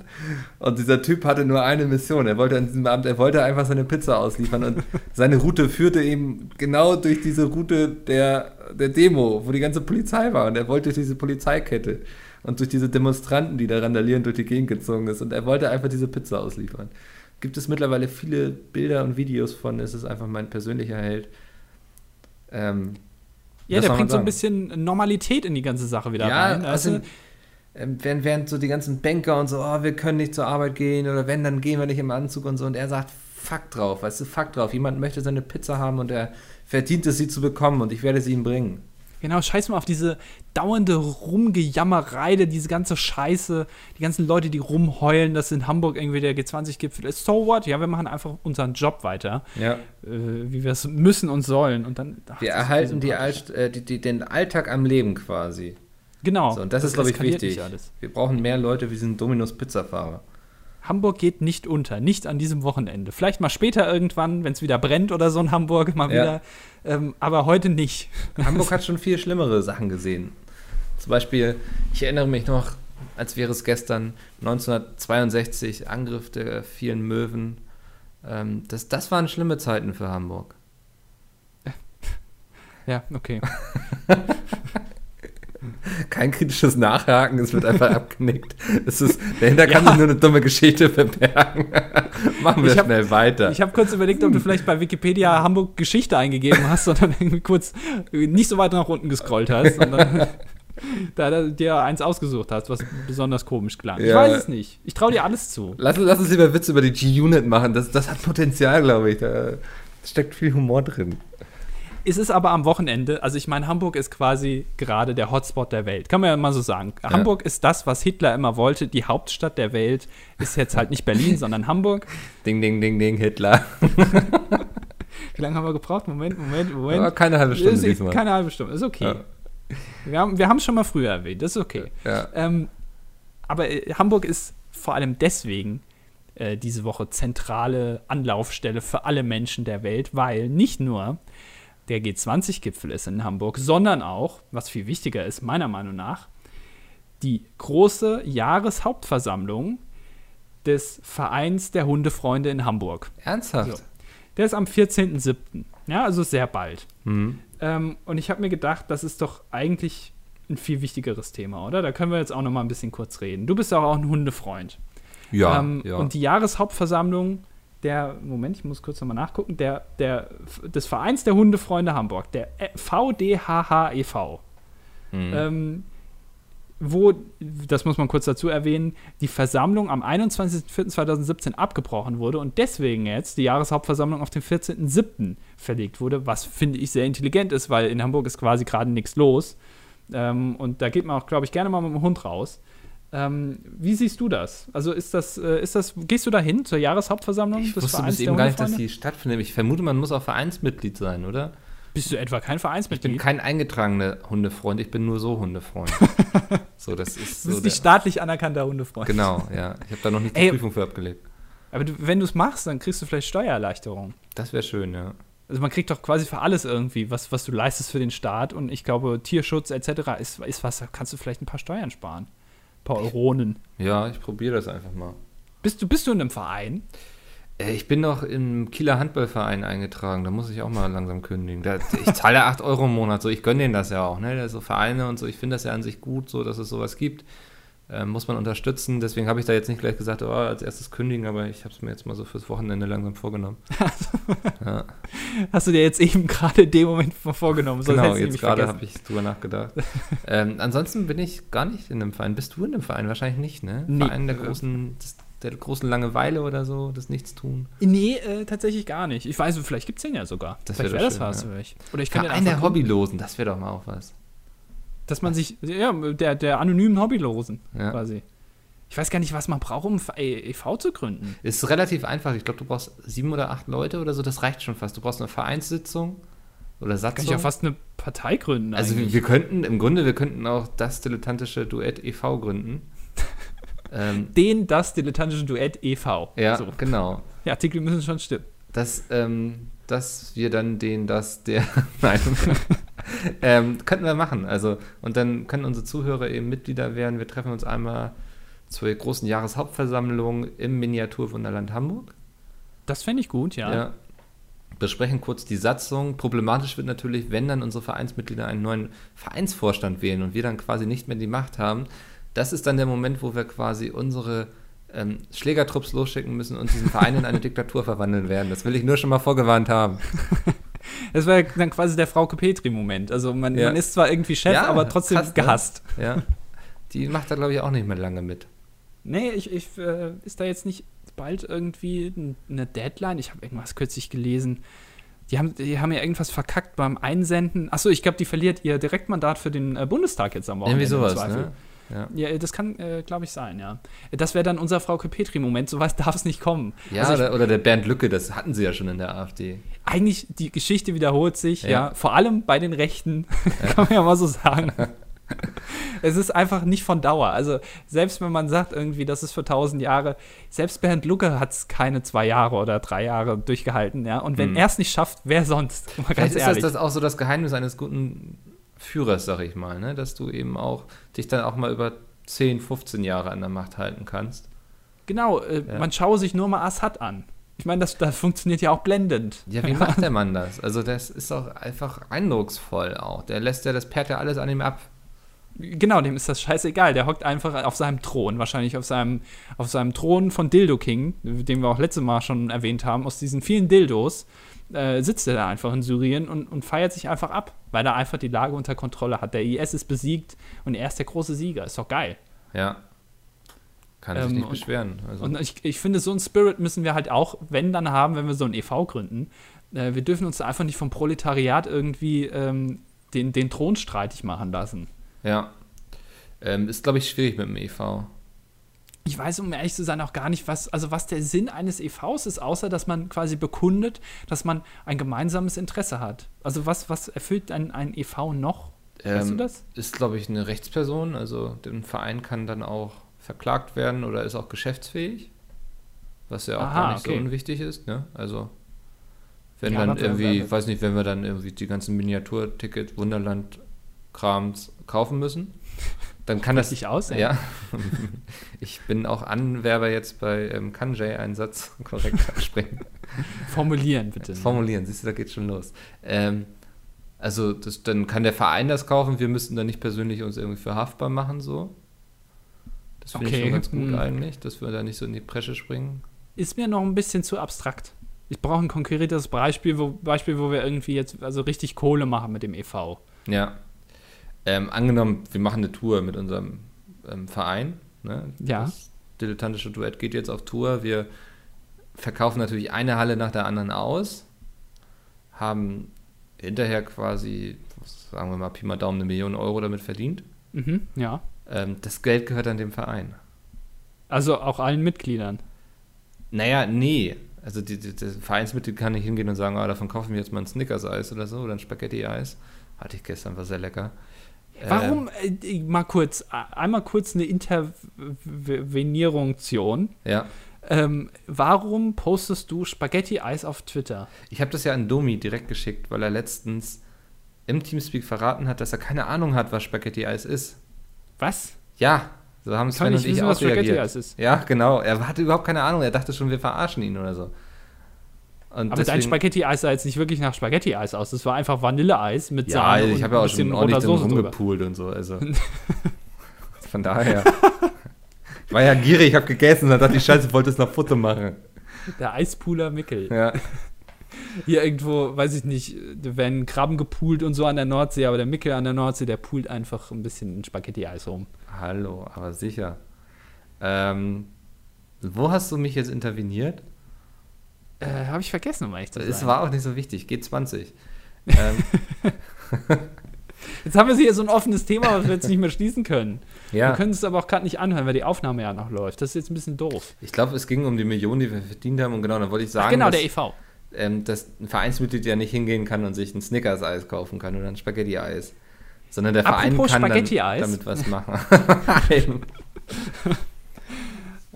Und dieser Typ hatte nur eine Mission. Er wollte an diesem Abend, er wollte einfach seine Pizza ausliefern und seine Route führte eben genau durch diese Route der, der Demo, wo die ganze Polizei war. Und er wollte durch diese Polizeikette und durch diese Demonstranten, die da randalieren, durch die Gegend gezogen ist. Und er wollte einfach diese Pizza ausliefern. Gibt es mittlerweile viele Bilder und Videos von, es ist einfach mein persönlicher Held. Ähm, ja, der bringt so ein bisschen Normalität in die ganze Sache wieder ja, rein. Also, ähm, während, während so die ganzen Banker und so, oh, wir können nicht zur Arbeit gehen oder wenn, dann gehen wir nicht im Anzug und so. Und er sagt, fuck drauf, weißt du, fuck drauf. Jemand möchte seine Pizza haben und er verdient es, sie zu bekommen und ich werde sie ihm bringen. Genau, scheiß mal auf diese dauernde Rumgejammerei, diese ganze Scheiße, die ganzen Leute, die rumheulen, dass in Hamburg irgendwie der G20-Gipfel ist. So what? Ja, wir machen einfach unseren Job weiter. Ja. Äh, wie wir es müssen und sollen. Und dann, ach, wir erhalten die äh, die, die, den Alltag am Leben quasi. Genau. So, und das, das ist, glaube ich, wichtig. Wir brauchen mehr Leute wie diesen Dominus-Pizza-Fahrer. Hamburg geht nicht unter, nicht an diesem Wochenende. Vielleicht mal später irgendwann, wenn es wieder brennt oder so in Hamburg, mal ja. wieder. Ähm, aber heute nicht. Hamburg hat schon viel schlimmere Sachen gesehen. Zum Beispiel, ich erinnere mich noch, als wäre es gestern, 1962, Angriff der vielen Möwen. Ähm, das, das waren schlimme Zeiten für Hamburg. Ja, okay. kein kritisches Nachhaken, es wird einfach abgenickt. Es ist, dahinter kann ja. sich nur eine dumme Geschichte verbergen. Machen wir hab, schnell weiter. Ich habe kurz überlegt, ob du vielleicht bei Wikipedia Hamburg Geschichte eingegeben hast und dann irgendwie kurz nicht so weit nach unten gescrollt hast, sondern da dir eins ausgesucht hast, was besonders komisch klang. Ja. Ich weiß es nicht. Ich traue dir alles zu. Lass, lass uns lieber Witze über die G-Unit machen. Das, das hat Potenzial, glaube ich. Da steckt viel Humor drin. Es ist aber am Wochenende, also ich meine, Hamburg ist quasi gerade der Hotspot der Welt. Kann man ja mal so sagen. Ja. Hamburg ist das, was Hitler immer wollte. Die Hauptstadt der Welt ist jetzt halt nicht Berlin, sondern Hamburg. Ding, ding, ding, ding, Hitler. Wie lange haben wir gebraucht? Moment, Moment, Moment. Aber keine halbe Stunde ist, diesmal. Keine halbe Stunde, ist okay. Ja. Wir haben wir es schon mal früher erwähnt, das ist okay. Ja. Ähm, aber äh, Hamburg ist vor allem deswegen äh, diese Woche zentrale Anlaufstelle für alle Menschen der Welt, weil nicht nur der G20-Gipfel ist in Hamburg, sondern auch, was viel wichtiger ist, meiner Meinung nach, die große Jahreshauptversammlung des Vereins der Hundefreunde in Hamburg. Ernsthaft? So. Der ist am 14.07. Ja, also sehr bald. Mhm. Ähm, und ich habe mir gedacht, das ist doch eigentlich ein viel wichtigeres Thema, oder? Da können wir jetzt auch noch mal ein bisschen kurz reden. Du bist ja auch ein Hundefreund. Ja, ähm, ja. Und die Jahreshauptversammlung der, Moment, ich muss kurz nochmal nachgucken, der, der, des Vereins der Hundefreunde Hamburg, der VDHH e.V., mhm. ähm, wo, das muss man kurz dazu erwähnen, die Versammlung am 21.04.2017 abgebrochen wurde und deswegen jetzt die Jahreshauptversammlung auf den 14.07. verlegt wurde, was finde ich sehr intelligent ist, weil in Hamburg ist quasi gerade nichts los. Ähm, und da geht man auch, glaube ich, gerne mal mit dem Hund raus. Ähm, wie siehst du das? Also ist das, äh, ist das, gehst du da hin zur Jahreshauptversammlung ich des wusste Vereins bis eben gar nicht, dass die stattfindet. Ich vermute, man muss auch Vereinsmitglied sein, oder? Bist du etwa kein Vereinsmitglied? Ich bin kein eingetragener Hundefreund, ich bin nur so Hundefreund. so, das ist du bist so nicht staatlich anerkannter Hundefreund. Genau, ja. Ich habe da noch nicht die Ey, Prüfung für abgelegt. Aber du, wenn du es machst, dann kriegst du vielleicht Steuererleichterung. Das wäre schön, ja. Also man kriegt doch quasi für alles irgendwie, was, was du leistest für den Staat. Und ich glaube, Tierschutz etc. ist, ist was, da kannst du vielleicht ein paar Steuern sparen paar Euronen. Ja, ich probiere das einfach mal. Bist du, bist du in einem Verein? Äh, ich bin noch im Kieler Handballverein eingetragen, da muss ich auch mal langsam kündigen. ich zahle ja 8 Euro im Monat, so ich gönne denen das ja auch, ne? So Vereine und so, ich finde das ja an sich gut, so dass es sowas gibt. Äh, muss man unterstützen. Deswegen habe ich da jetzt nicht gleich gesagt, oh, als erstes kündigen, aber ich habe es mir jetzt mal so fürs Wochenende langsam vorgenommen. ja. Hast du dir jetzt eben gerade in dem Moment vorgenommen? Sonst genau, jetzt gerade habe ich drüber nachgedacht. ähm, ansonsten bin ich gar nicht in einem Verein. Bist du in einem Verein? Wahrscheinlich nicht, ne? Nee. Verein der großen, der großen Langeweile oder so, das Nichtstun? Nee, äh, tatsächlich gar nicht. Ich weiß, vielleicht gibt es den ja sogar. Das wäre wär das was ja. für mich. Oder ich kann Verein der Hobbylosen, das wäre doch mal auch was. Dass man sich, ja, der, der anonymen Hobbylosen ja. quasi. Ich weiß gar nicht, was man braucht, um e.V. zu gründen. Ist relativ einfach. Ich glaube, du brauchst sieben oder acht Leute oder so, das reicht schon fast. Du brauchst eine Vereinssitzung oder Satzung. Kann ich ja fast eine Partei gründen. Also wir, wir könnten, im Grunde, wir könnten auch das dilettantische Duett e.V. gründen. ähm, Den, das dilettantische Duett e.V. Ja, so. genau. Die Artikel müssen schon stimmen. Das, ähm, dass wir dann den, das, der, nein, ähm, könnten wir machen. Also, und dann können unsere Zuhörer eben Mitglieder werden. Wir treffen uns einmal zur großen Jahreshauptversammlung im Miniaturwunderland Hamburg. Das fände ich gut, ja. ja. Besprechen kurz die Satzung. Problematisch wird natürlich, wenn dann unsere Vereinsmitglieder einen neuen Vereinsvorstand wählen und wir dann quasi nicht mehr die Macht haben. Das ist dann der Moment, wo wir quasi unsere ähm, Schlägertrupps losschicken müssen und diesen Verein in eine Diktatur verwandeln werden. Das will ich nur schon mal vorgewarnt haben. Das war dann quasi der Frauke Petri-Moment. Also man, ja. man, ist zwar irgendwie Chef, ja, aber trotzdem krass, ne? gehasst. Ne? Ja. Die macht da, glaube ich, auch nicht mehr lange mit. Nee, ich, ich äh, ist da jetzt nicht bald irgendwie eine Deadline? Ich habe irgendwas kürzlich gelesen. Die haben, die haben ja irgendwas verkackt beim Einsenden. Achso, ich glaube, die verliert ihr Direktmandat für den äh, Bundestag jetzt am Wochenende. Irgendwie sowas, ne? Ja. ja, das kann, äh, glaube ich, sein, ja. Das wäre dann unser Frauke Petri-Moment, so was darf es nicht kommen. Ja, also ich, oder, der Bernd Lücke, das hatten sie ja schon in der AfD. Eigentlich, die Geschichte wiederholt sich, ja, ja vor allem bei den Rechten, kann man ja mal so sagen. es ist einfach nicht von Dauer. Also, selbst wenn man sagt, irgendwie, das ist für tausend Jahre, selbst Bernd Lucke hat es keine zwei Jahre oder drei Jahre durchgehalten, ja. Und wenn mhm. er es nicht schafft, wer sonst? Mal ganz Vielleicht ist das, das auch so das Geheimnis eines guten Führers, sag ich mal, ne? dass du eben auch dich dann auch mal über 10, 15 Jahre an der Macht halten kannst. Genau, äh, ja. man schaue sich nur mal Assad an. Ich meine, das, das funktioniert ja auch blendend. Ja, wie macht der Mann das? Also, das ist auch einfach eindrucksvoll auch. Der lässt ja, das perrt ja alles an ihm ab. Genau, dem ist das scheißegal. Der hockt einfach auf seinem Thron, wahrscheinlich auf seinem, auf seinem Thron von Dildo King, den wir auch letztes Mal schon erwähnt haben, aus diesen vielen Dildos äh, sitzt er da einfach in Syrien und, und feiert sich einfach ab, weil er einfach die Lage unter Kontrolle hat. Der IS ist besiegt und er ist der große Sieger. Ist doch geil. Ja. Kann sich ähm, nicht beschweren. Also. Und ich, ich finde, so ein Spirit müssen wir halt auch, wenn dann haben, wenn wir so ein e.V. gründen. Äh, wir dürfen uns einfach nicht vom Proletariat irgendwie ähm, den, den Thron streitig machen lassen. Ja. Ähm, ist, glaube ich, schwierig mit dem e.V ich weiß, um ehrlich zu sein, auch gar nicht, was, also was der Sinn eines EVs ist, außer dass man quasi bekundet, dass man ein gemeinsames Interesse hat. Also was, was erfüllt ein, ein EV noch? Ähm, weißt du das? Ist, glaube ich, eine Rechtsperson. Also der Verein kann dann auch verklagt werden oder ist auch geschäftsfähig. Was ja auch Aha, gar nicht okay. so unwichtig ist. Ne? Also wenn ja, dann irgendwie, weiß nicht, wenn wir dann irgendwie die ganzen Miniaturticket Wunderland Krams kaufen müssen, dann kann das sich aus. Ja. ich bin auch Anwerber jetzt bei ähm, Kanjay, einen Satz korrekt ansprechen. Formulieren, bitte. Formulieren, siehst du, da geht schon los. Ähm, also, das, dann kann der Verein das kaufen, wir müssen dann nicht persönlich uns irgendwie für haftbar machen, so. Das finde okay. ich schon ganz gut hm. eigentlich, dass wir da nicht so in die Presche springen. Ist mir noch ein bisschen zu abstrakt. Ich brauche ein konkretes Beispiel wo, Beispiel, wo wir irgendwie jetzt also richtig Kohle machen mit dem EV. Ja. Ähm, angenommen, wir machen eine Tour mit unserem ähm, Verein. Ne? Ja. Das dilettantische Duett geht jetzt auf Tour. Wir verkaufen natürlich eine Halle nach der anderen aus, haben hinterher quasi, sagen wir mal, Pi mal Daumen, eine Million Euro damit verdient. Mhm, ja. Ähm, das Geld gehört dann dem Verein. Also auch allen Mitgliedern? Naja, nee. Also die, die, das Vereinsmitglied kann nicht hingehen und sagen, oh, davon kaufen wir jetzt mal ein Snickers-Eis oder so oder ein Spaghetti-Eis. Hatte ich gestern, war sehr lecker. Warum, ähm. äh, mal kurz, einmal kurz eine Intervenierung. Ja. Ähm, warum postest du Spaghetti-Eis auf Twitter? Ich habe das ja an Domi direkt geschickt, weil er letztens im Teamspeak verraten hat, dass er keine Ahnung hat, was Spaghetti-Eis ist. Was? Ja, so haben Sven und ich wissen, auch was reagiert. Ist. Ja, genau. Er hatte überhaupt keine Ahnung. Er dachte schon, wir verarschen ihn oder so. Und aber deswegen, dein Spaghetti-Eis sah jetzt nicht wirklich nach Spaghetti-Eis aus. Das war einfach Vanilleeis mit ja, Sahne. Ja, ich habe ja auch schon ordentlich drin rumgepoolt und so. Also. Von daher. War ja gierig, ich habe gegessen, dann dachte ich, scheiße, ich wollte es noch Foto machen. Der Eispuler Mickel. Ja. Hier irgendwo, weiß ich nicht, werden Krabben gepoolt und so an der Nordsee, aber der Mickel an der Nordsee, der poolt einfach ein bisschen in Spaghetti-Eis rum. Hallo, aber sicher. Ähm, wo hast du mich jetzt interveniert? Äh, habe ich vergessen, um ehrlich zu sein. Es war auch nicht so wichtig. G20. ähm, Jetzt haben wir hier so ein offenes Thema, was wir jetzt nicht mehr schließen können. ja, Wir können es aber auch gerade nicht anhören, weil die Aufnahme ja noch läuft. Das ist jetzt ein bisschen doof. ich glaube, es ging um die Millionen, die wir verdient haben. Und genau, dann wollte ich sagen, Ach, genau, dass, der EV. ähm, dass ein Vereinsmitglied ja nicht hingehen kann und sich ein Snickers-Eis kaufen kann oder ein Spaghetti-Eis. Sondern der Verein Apropos kann dann, damit was machen.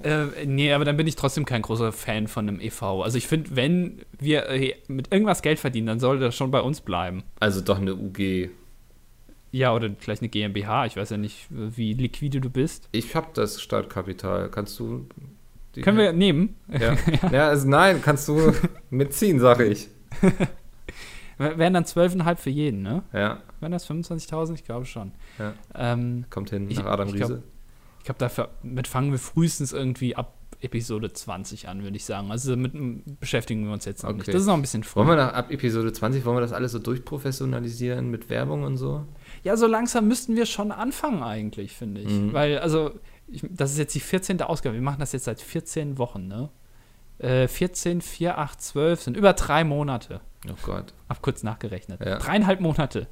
Äh, nee, aber dann bin ich trotzdem kein großer Fan von einem EV. Also ich finde, wenn wir äh, mit irgendwas Geld verdienen, dann sollte das schon bei uns bleiben. also doch eine UG. Ja, oder vielleicht eine GmbH. Ich weiß ja nicht, wie liquide du bist. Ich habe das Startkapital. Kannst du. die- Können wir nehmen? Ja. ja, also nein, kannst du mitziehen, sage ich. Wären dann 12,5 für jeden, ne? Ja, Wären das 25.000? Ich glaube schon. Ja. Ähm, kommt hin Ich- nach Adam ich glaub- Riese. ich glaube, damit fangen wir frühestens irgendwie ab Episode 20 an, würde ich sagen. Also damit beschäftigen wir uns jetzt noch nicht. Okay. Das ist noch ein bisschen früh. Wollen wir nach, ab Episode 20, wollen wir das alles so durchprofessionalisieren mit Werbung und so? Ja, so langsam müssten wir schon anfangen eigentlich, finde ich. Mhm. Weil, also, ich, das ist jetzt die 14. Ausgabe. Wir machen das jetzt seit 14 Wochen, ne? Äh, 14, 4, 8, 12 sind über drei Monate. Oh Gott. Hab kurz nachgerechnet. Ja. Dreieinhalb Monate.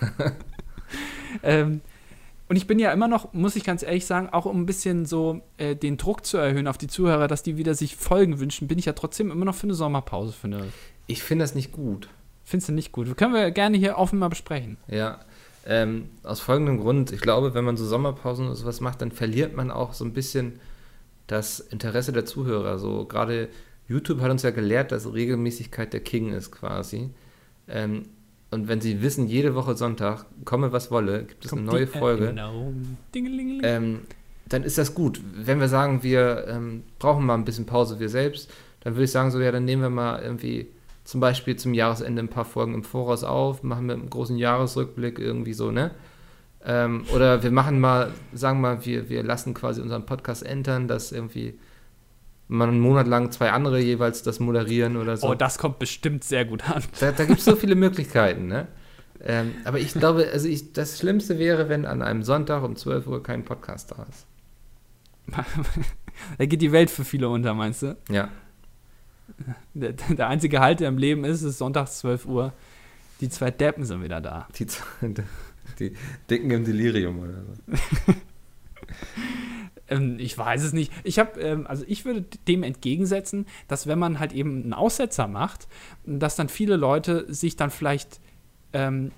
ähm, und ich bin ja immer noch, muss ich ganz ehrlich sagen, auch um ein bisschen so äh, den Druck zu erhöhen auf die Zuhörer, dass die wieder sich Folgen wünschen, bin ich ja trotzdem immer noch für eine Sommerpause. Für eine, Ich finde das nicht gut. findest du nicht gut? Können wir gerne hier offen mal besprechen. Ja. Ähm, aus folgendem Grund, ich glaube, wenn man so Sommerpausen oder sowas macht, dann verliert man auch so ein bisschen das Interesse der Zuhörer. So gerade YouTube hat uns ja gelehrt, dass Regelmäßigkeit der King ist quasi. Ähm, und wenn sie wissen, jede Woche Sonntag, komme was wolle, gibt es eine Kommt neue die Folge. Dingelingeling. ähm, dann ist das gut. Wenn wir sagen, wir ähm, brauchen mal ein bisschen Pause wir selbst, dann würde ich sagen, so ja, dann nehmen wir mal irgendwie zum Beispiel zum Jahresende ein paar Folgen im Voraus auf, machen wir einen großen Jahresrückblick irgendwie so, ne? Ähm, oder wir machen mal, sagen wir mal, wir, wir lassen quasi unseren Podcast entern, dass irgendwie mal einen Monat lang zwei andere jeweils das moderieren oder so. oh, das kommt bestimmt sehr gut an. Da, da gibt es so viele Möglichkeiten, ne? Ähm, aber ich glaube, also ich, das Schlimmste wäre, wenn an einem Sonntag um 12 Uhr kein Podcast da ist. da geht die Welt für viele unter, meinst du? Ja. Der, der einzige Halt, der im Leben ist, ist sonntags 12 Uhr. Die zwei Deppen sind wieder da. Die, die Dicken im Delirium oder so. Ähm, ich weiß es nicht. Ich habe, ähm, also ich würde dem entgegensetzen, dass wenn man halt eben einen Aussetzer macht, dass dann viele Leute sich dann vielleicht ähm,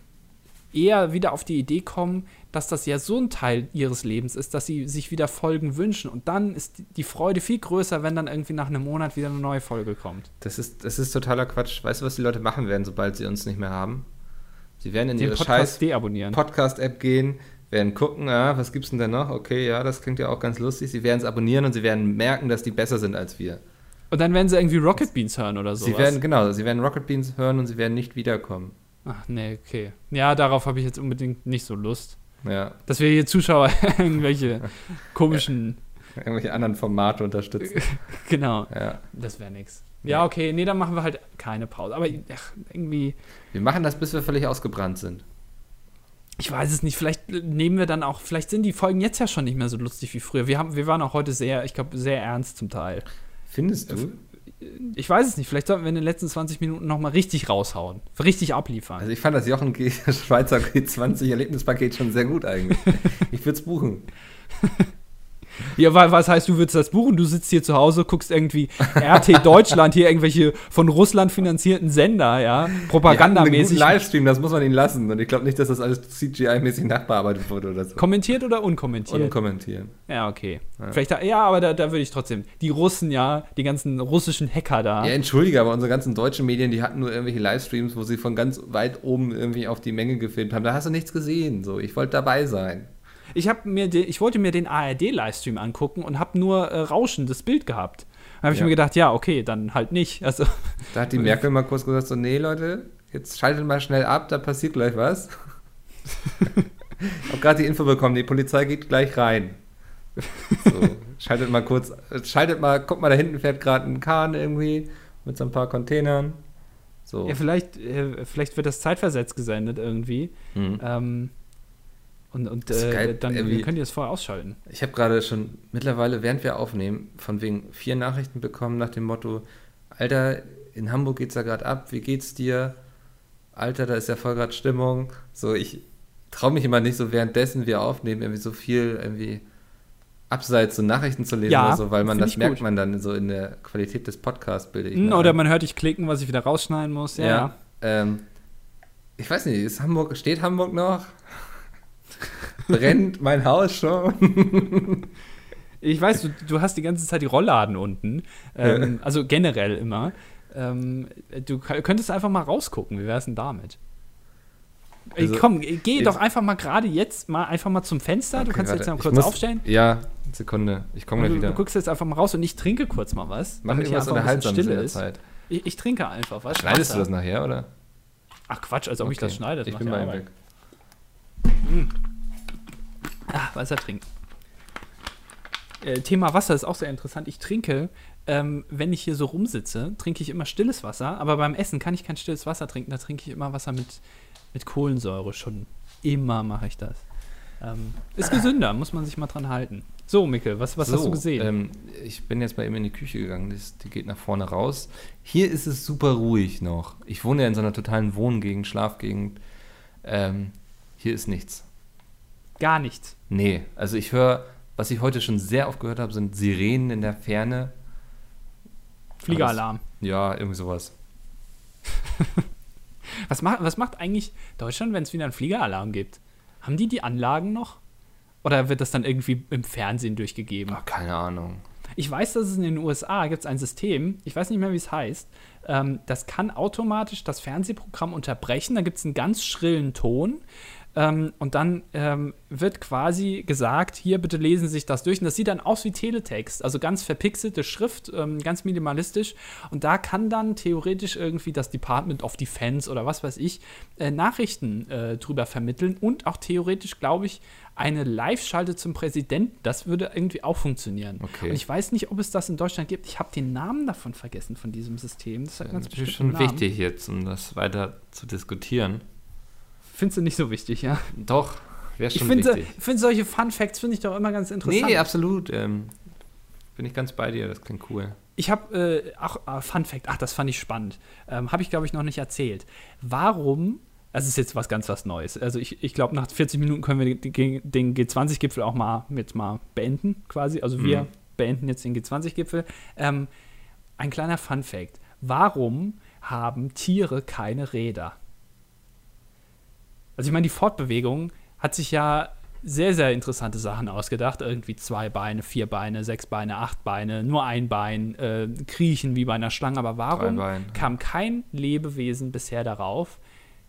eher wieder auf die Idee kommen, dass das ja so ein Teil ihres Lebens ist, dass sie sich wieder Folgen wünschen. Und dann ist die- Freude viel größer, wenn dann irgendwie nach einem Monat wieder eine neue Folge kommt. Das ist, das ist totaler Quatsch. Weißt du, was die Leute machen werden, sobald sie uns nicht mehr haben? Sie werden in Den ihre scheiß Podcast deabonnieren. Podcast-App gehen, werden gucken, ah, was gibt's denn da noch? Okay, ja, das klingt ja auch ganz lustig. Sie werden es abonnieren und sie werden merken, dass die besser sind als wir. Und dann werden sie irgendwie Rocket Beans hören oder so. Sie werden, genau, sie werden Rocket Beans hören und sie werden nicht wiederkommen. Ach nee, okay. Ja, darauf habe ich jetzt unbedingt nicht so Lust. Ja, Dass wir hier Zuschauer irgendwelche komischen, irgendwelche anderen Formate unterstützen. genau, Ja. das wäre nix. Ja, okay, nee, dann machen wir halt keine Pause. Aber ach, irgendwie, Wir machen das, bis wir völlig ausgebrannt sind. Ich weiß es nicht, vielleicht nehmen wir dann auch, vielleicht sind die Folgen jetzt ja schon nicht mehr so lustig wie früher. Wir, haben, wir waren auch heute sehr, ich glaube, sehr ernst zum Teil. Findest du? Ich weiß es nicht, vielleicht sollten wir in den letzten 20 Minuten nochmal richtig raushauen. Richtig abliefern. Also ich fand das Jochen G Schweizer G20 Erlebnispaket schon sehr gut eigentlich. Ich würde es buchen. Ja, wa- was heißt, du würdest das buchen? Du sitzt hier zu Hause, guckst irgendwie RT Deutschland, hier irgendwelche von Russland finanzierten Sender, ja, propagandamäßig. guten Livestream, das muss man ihnen lassen. Und ich glaube nicht, dass das alles CGI-mäßig nachbearbeitet wurde oder so. Kommentiert oder unkommentiert? Unkommentieren. ja, okay. Ja. Vielleicht, da- ja, aber da, da würde ich trotzdem. Die Russen, ja, die ganzen russischen Hacker da. Ja, entschuldige, aber unsere ganzen deutschen Medien, die hatten nur irgendwelche Livestreams, wo sie von ganz weit oben irgendwie auf die Menge gefilmt haben. Da hast du nichts gesehen. So, ich wollte dabei sein. Ich, hab mir den, ich wollte mir den ARD-Livestream angucken und habe nur äh, rauschendes Bild gehabt. Dann habe ich Ja. mir gedacht, ja, okay, dann halt nicht. Also, Da hat die Merkel mal kurz gesagt: so, nee, Leute, jetzt schaltet mal schnell ab, da passiert gleich was. ich habe gerade die Info bekommen, die Polizei geht gleich rein. So, Schaltet mal kurz, schaltet mal, guck mal, da hinten fährt gerade ein Kahn irgendwie mit so ein paar Containern. So. Ja, vielleicht, äh, vielleicht wird das zeitversetzt gesendet irgendwie. Mhm. Ähm, und, und äh, dann irgendwie. könnt ihr es vorher ausschalten. Ich habe gerade schon mittlerweile, während wir aufnehmen, von wegen vier Nachrichten bekommen nach dem Motto: Alter, in Hamburg geht's da gerade ab, wie geht's dir? Alter, da ist ja voll gerade Stimmung. So, ich traue mich immer nicht so währenddessen wir aufnehmen, irgendwie so viel irgendwie abseits so Nachrichten zu lesen ja, oder so, weil man das merkt gut. man dann so in der Qualität des Podcasts, bilde ich hm, Oder man hört dich klicken, was ich wieder rausschneiden muss. Ja. ja ähm, ich weiß nicht, ist Hamburg, steht Hamburg noch? Brennt mein Haus schon? ich weiß, du, du, hast die ganze Zeit die Rollladen unten. Ähm, ja. Also generell immer. Ähm, du könntest einfach mal rausgucken. Wie wäre es denn damit? Also, Komm, geh doch einfach mal gerade jetzt mal einfach mal zum Fenster. Okay, du kannst jetzt mal kurz muss, aufstellen. Ja, Sekunde. Ich komme gleich wieder. Du guckst jetzt einfach mal raus und ich trinke kurz mal was. Mach irgendwas unterhaltsames in der Zeit. Ich, ich, trinke einfach was. Schneidest du das nachher, oder? Ach Quatsch, als ob okay. ich das schneide. Das ich bin mal weg. Hm. Ah, Wasser trinken. Äh, Thema Wasser ist auch sehr interessant. Ich trinke, ähm, wenn ich hier so rumsitze, trinke ich immer stilles Wasser. Aber beim Essen kann ich kein stilles Wasser trinken. Da trinke ich immer Wasser mit, mit Kohlensäure. Schon immer mache ich das. Ähm, ist gesünder, muss man sich mal dran halten. So, Mikkel, was, was so, hast du gesehen? Ähm, ich bin jetzt mal eben in die Küche gegangen, das, die geht nach vorne raus. Hier ist es super ruhig noch. Ich wohne ja in so einer totalen Wohngegend, Schlafgegend. Ähm, hier ist nichts. Gar nichts? Nee, also ich höre, was ich heute schon sehr oft gehört habe, sind Sirenen in der Ferne. Fliegeralarm. ja, irgendwie sowas. was, macht, was macht eigentlich Deutschland, wenn es wieder einen Fliegeralarm gibt? Haben die die Anlagen noch? Oder wird das dann irgendwie im Fernsehen durchgegeben? Ach, keine Ahnung. Ich weiß, dass es in den USA gibt ein System, ich weiß nicht mehr, wie es heißt, ähm, das kann automatisch das Fernsehprogramm unterbrechen. Da gibt es einen ganz schrillen Ton. Ähm, und dann ähm, wird quasi gesagt, hier bitte lesen Sie sich das durch. Und das sieht dann aus wie Teletext, also ganz verpixelte Schrift, ähm, ganz minimalistisch. Und da kann dann theoretisch irgendwie das Department of Defense oder was weiß ich äh, Nachrichten äh, drüber vermitteln und auch theoretisch, glaube ich, eine Live-Schalte zum Präsidenten. Das würde irgendwie auch funktionieren. Okay. Und ich weiß nicht, ob es das in Deutschland gibt. Ich habe den Namen davon vergessen, von diesem System. Das ist natürlich schon wichtig jetzt, um das weiter zu diskutieren. Findest du nicht so wichtig, ja? Doch, wäre schon ich find, wichtig. Ich finde solche Fun Facts finde ich doch immer ganz interessant. Nee, absolut. Ähm, bin ich ganz bei dir, das klingt cool. Ich habe äh, auch äh, Fun Fact, ach, das fand ich spannend. Ähm, habe ich, glaube ich, noch nicht erzählt. Warum, das ist jetzt was ganz was Neues. Also ich, ich glaube, nach 40 Minuten können wir den, G20-Gipfel auch mal mit mal beenden, quasi. Also wir mhm. beenden jetzt den G20-Gipfel. Ähm, ein kleiner Fun Fact. Warum haben Tiere keine Räder? Also ich meine, die Fortbewegung hat sich ja sehr, sehr interessante Sachen ausgedacht. Irgendwie zwei Beine, vier Beine, sechs Beine, acht Beine, nur ein Bein, äh, kriechen wie bei einer Schlange. Aber warum kam kein Lebewesen bisher darauf,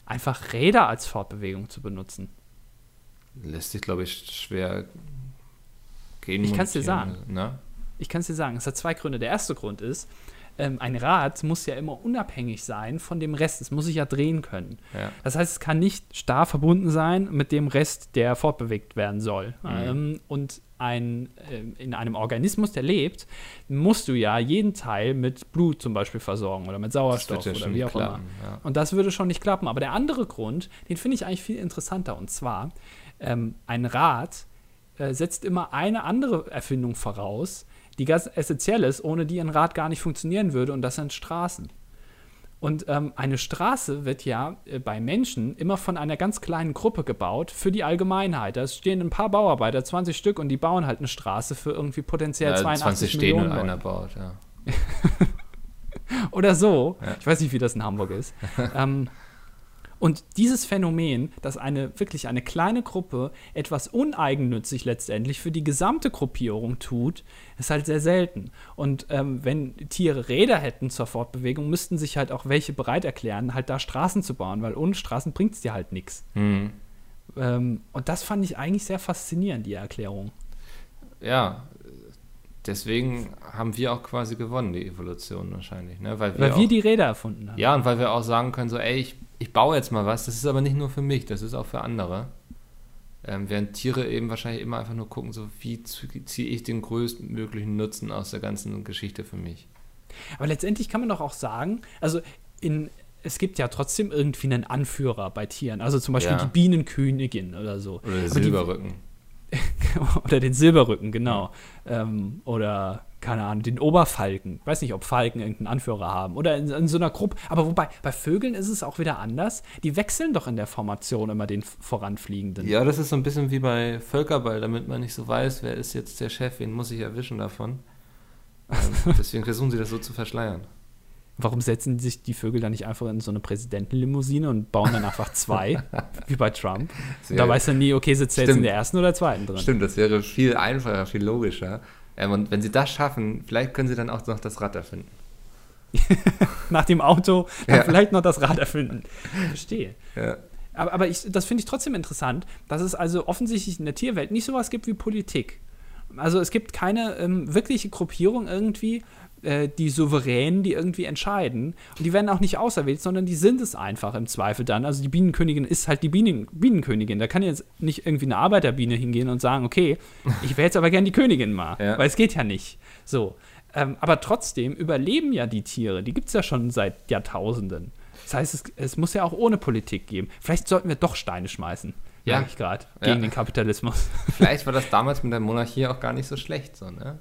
einfach Räder als Fortbewegung zu benutzen? Lässt sich, glaube ich, schwer gehen. Ich kann es dir sagen. Ne? Ich kann es dir sagen. Es hat zwei Gründe. Der erste Grund ist, ähm, ein Rad muss ja immer unabhängig sein von dem Rest. Es muss sich ja drehen können. Ja. Das heißt, es kann nicht starr verbunden sein mit dem Rest, der fortbewegt werden soll. Mhm. Ähm, und ein, äh, in einem Organismus, der lebt, musst du ja jeden Teil mit Blut zum Beispiel versorgen oder mit Sauerstoff ja oder wie auch klappen, immer. Ja. Und das würde schon nicht klappen. Aber der andere Grund, den finde ich eigentlich viel interessanter. Und zwar, ähm, ein Rad äh, setzt immer eine andere Erfindung voraus, die ganz essentiell ist, ohne die ein Rad gar nicht funktionieren würde, und das sind Straßen. Und ähm, eine Straße wird ja äh, bei Menschen immer von einer ganz kleinen Gruppe gebaut für die Allgemeinheit. Da stehen ein paar Bauarbeiter, 20 Stück, und die bauen halt eine Straße für irgendwie potenziell ja, 82 20 Millionen. stehen und einer baut, ja. Oder so. Ja. Ich weiß nicht, wie das in Hamburg ist. ähm, und dieses Phänomen, dass eine wirklich eine kleine Gruppe etwas uneigennützig letztendlich für die gesamte Gruppierung tut, ist halt sehr selten. Und ähm, wenn Tiere Räder hätten zur Fortbewegung, müssten sich halt auch welche bereit erklären, halt da Straßen zu bauen, weil ohne Straßen bringt es dir halt nichts. Mhm. Ähm, und das fand ich eigentlich sehr faszinierend, die Erklärung. Ja, deswegen haben wir auch quasi gewonnen, die Evolution wahrscheinlich. Ne? Weil, wir, weil wir die Räder erfunden haben. Ja, und weil wir auch sagen können, so, ey, ich ich baue jetzt mal was, das ist aber nicht nur für mich, das ist auch für andere. Ähm, während Tiere eben wahrscheinlich immer einfach nur gucken, so wie ziehe ich den größtmöglichen Nutzen aus der ganzen Geschichte für mich. Aber letztendlich kann man doch auch sagen, also in, es gibt ja trotzdem irgendwie einen Anführer bei Tieren. Also zum Beispiel ja. die Bienenkönigin oder so. Oder der Silberrücken. Die, oder den Silberrücken, genau. Ähm, oder keine Ahnung, den Oberfalken. Ich weiß nicht, ob Falken irgendeinen Anführer haben. Oder in, in, so einer Gruppe. Aber wobei, bei Vögeln ist es auch wieder anders. Die wechseln doch in der Formation immer den voranfliegenden. Ja, das ist so ein bisschen wie bei Völkerball, damit man nicht so weiß, wer ist jetzt der Chef, wen muss ich erwischen davon. Ähm, deswegen versuchen sie das so zu verschleiern. Warum setzen sich die Vögel dann nicht einfach in so eine Präsidentenlimousine und bauen dann einfach zwei, wie bei Trump? Und da weiß er nie, okay, sitzt er jetzt in der ersten oder zweiten drin. Stimmt, das wäre viel einfacher, viel logischer. Ähm, und wenn sie das schaffen, vielleicht können sie dann auch noch das Rad erfinden. Nach dem Auto dann ja. vielleicht noch das Rad erfinden. Verstehe. Ja. Aber, aber ich, das finde ich trotzdem interessant, dass es also offensichtlich in der Tierwelt nicht sowas gibt wie Politik. Also es gibt keine ähm, wirkliche Gruppierung irgendwie, äh, die Souveränen, die irgendwie entscheiden. Und die werden auch nicht auserwählt, sondern die sind es einfach im Zweifel dann. Also die Bienenkönigin ist halt die Bienen Bienenkönigin. Da kann jetzt nicht irgendwie eine Arbeiterbiene hingehen und sagen, okay, ich wäre jetzt aber gern die Königin mal. Ja. Weil es geht ja nicht. So. Ähm, aber trotzdem überleben ja die Tiere. Die gibt es ja schon seit Jahrtausenden. Das heißt, es, es, muss ja auch ohne Politik geben. Vielleicht sollten wir doch Steine schmeißen. Ja. ich gerade. Gegen ja. den Kapitalismus. Vielleicht war das damals mit der Monarchie auch gar nicht so schlecht, so, ne?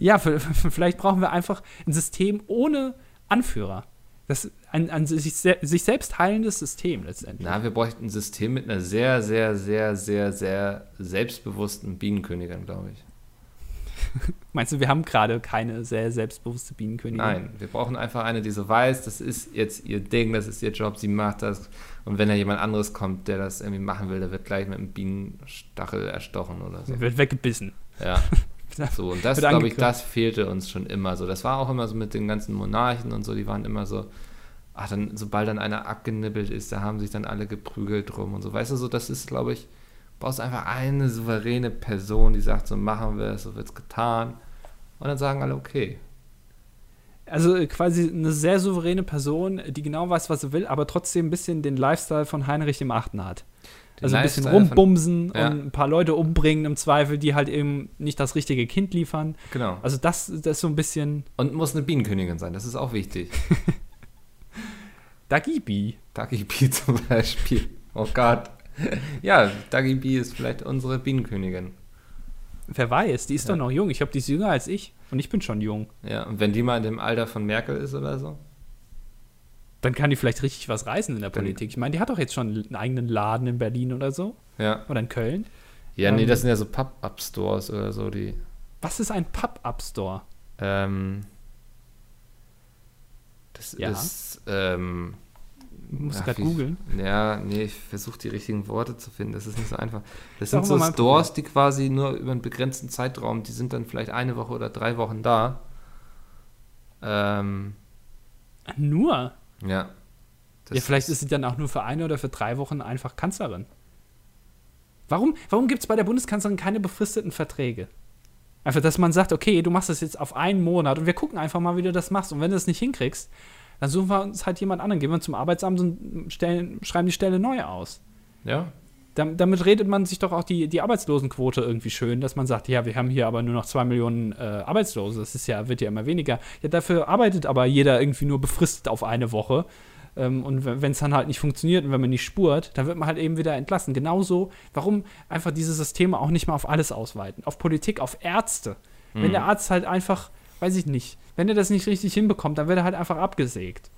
Ja, vielleicht brauchen wir einfach ein System ohne Anführer. Das ein, ein sich, sich selbst heilendes System letztendlich. Na, wir bräuchten ein System mit einer sehr, sehr, sehr, sehr, sehr selbstbewussten Bienenkönigin, glaube ich. Meinst du, wir haben gerade keine sehr selbstbewusste Bienenkönigin? Nein, wir brauchen einfach eine, die so weiß, das ist jetzt ihr Ding, das ist ihr Job, sie macht das. Und wenn da jemand anderes kommt, der das irgendwie machen will, der wird gleich mit einem Bienenstachel erstochen oder so. Der wird weggebissen. Ja. So, und das, glaube ich, das fehlte uns schon immer so. Das war auch immer so mit den ganzen Monarchen und so, die waren immer so, ach, dann, sobald dann einer abgenibbelt ist, da haben sich dann alle geprügelt drum und so. Weißt du, so, das ist, glaube ich, brauchst einfach eine souveräne Person, die sagt, so machen wir es, so wird es getan. Und dann sagen alle, okay. Also äh, quasi eine sehr souveräne Person, die genau weiß, was sie will, aber trotzdem ein bisschen den Lifestyle von Heinrich dem Achten hat also ein bisschen rumbumsen von, ja. und ein paar Leute umbringen im Zweifel, die halt eben nicht das richtige Kind liefern. Genau. Also das, das ist so ein bisschen. Und muss eine Bienenkönigin sein, das ist auch wichtig. Dagi Bee. Dagi Bee zum Beispiel. Oh Gott. Ja, Dagi Bee ist vielleicht unsere Bienenkönigin. Wer weiß, die ist ja. doch noch jung. Ich glaube, die ist jünger als ich und ich bin schon jung. Ja, und wenn die mal in dem Alter von Merkel ist oder so? Dann kann die vielleicht richtig was reißen in der Politik. Ich meine, die hat doch jetzt schon einen eigenen Laden in Berlin oder so. Ja. Oder in Köln. Ja, ähm, nee, das sind ja so Pop-Up-Stores oder so, die. Was ist ein Pop-Up-Store? Ähm. Das ja. ist, ähm. Du musst gerade googeln. Ja, nee, ich versuche die richtigen Worte zu finden. Das ist nicht so einfach. Das sind so Stores, die quasi nur über einen begrenzten Zeitraum, die sind dann vielleicht eine Woche oder drei Wochen da. Ähm. Nur? Ja. Ja, vielleicht ist sie dann auch nur für eine oder für drei Wochen einfach Kanzlerin. Warum, warum gibt es bei der Bundeskanzlerin keine befristeten Verträge? Einfach, dass man sagt, okay, du machst das jetzt auf einen Monat und wir gucken einfach mal, wie du das machst. Und wenn du das nicht hinkriegst, dann suchen wir uns halt jemand anderen. Gehen wir zum Arbeitsamt und stellen, schreiben die Stelle neu aus. Ja. Damit redet man sich doch auch die, die Arbeitslosenquote irgendwie schön, dass man sagt, ja, wir haben hier aber nur noch zwei Millionen äh, Arbeitslose. Das ist ja, wird ja immer weniger. Ja, dafür arbeitet aber jeder irgendwie nur befristet auf eine Woche. Ähm, und wenn es dann halt nicht funktioniert und wenn man nicht spurt, dann wird man halt eben wieder entlassen. Genauso, warum einfach diese Systeme auch nicht mal auf alles ausweiten? Auf Politik, auf Ärzte. Mhm. Wenn der Arzt halt einfach, weiß ich nicht, wenn er das nicht richtig hinbekommt, dann wird er halt einfach abgesägt.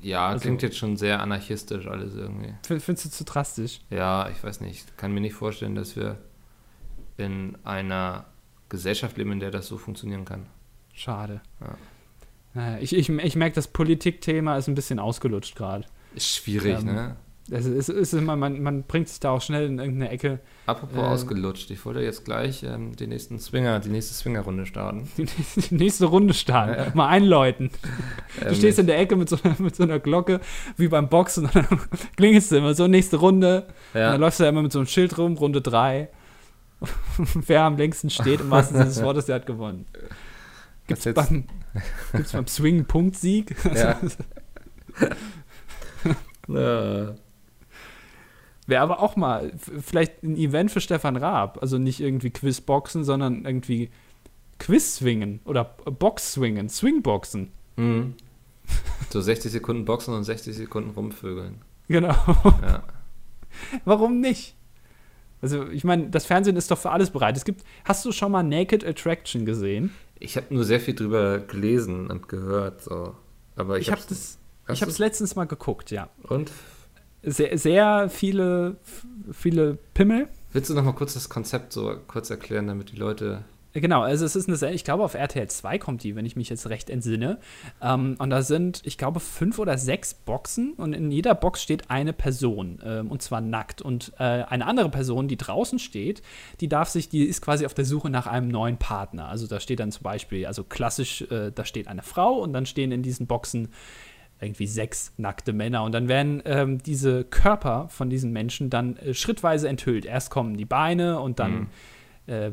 Ja, also, klingt jetzt schon sehr anarchistisch alles irgendwie. Findest du zu drastisch? Ja, ich weiß nicht. Kann mir nicht vorstellen, dass wir in einer Gesellschaft leben, in der das so funktionieren kann. Schade. Ja. Naja, ich, ich, ich merke, das Politikthema ist ein bisschen ausgelutscht gerade. Ist schwierig, ähm, ne? Es ist, ist immer, man, man bringt sich da auch schnell in irgendeine Ecke. Apropos ähm, ausgelutscht, ich wollte jetzt gleich ähm, den nächsten Swinger, die nächste Swinger-Runde starten. Die, die, nächste Runde starten, ja. mal einläuten. Du ähm, stehst in der Ecke mit so, mit so einer Glocke, wie beim Boxen, und dann klingelst du immer so, nächste Runde. Ja. Und dann läufst du ja immer mit so einem Schild rum, Runde 3. Wer am längsten steht, im wahrsten Sinne des Wortes, der hat gewonnen. Gibt es beim, beim Swing Punktsieg? Ja. Wäre aber auch mal vielleicht ein Event für Stefan Raab. Also nicht irgendwie Quizboxen, sondern irgendwie Quiz-Swingen oder Box-Swingen, Swingboxen. Mhm. So 60 Sekunden Boxen und 60 Sekunden rumvögeln. Genau. Ja. Warum nicht? Also, ich meine, das Fernsehen ist doch für alles bereit. Es gibt, hast du schon mal Naked Attraction gesehen? Ich habe nur sehr viel drüber gelesen und gehört. So. Aber ich, ich habe es ich hab's letztens mal geguckt, ja. Und? Sehr, sehr viele, viele Pimmel. Willst du noch mal kurz das Konzept so kurz erklären, damit die Leute Genau, also es ist eine, ich glaube auf RTL 2 kommt die, wenn ich mich jetzt recht entsinne. Ähm, und da sind, ich glaube, fünf oder sechs Boxen und in jeder Box steht eine Person ähm, und zwar nackt. Und äh, eine andere Person, die draußen steht, die darf sich, die ist quasi auf der Suche nach einem neuen Partner. Also da steht dann zum Beispiel, also klassisch, äh, da steht eine Frau und dann stehen in diesen Boxen irgendwie sechs nackte Männer. Und dann werden ähm, diese Körper von diesen Menschen dann äh, schrittweise enthüllt. Erst kommen die Beine und dann. Mhm äh,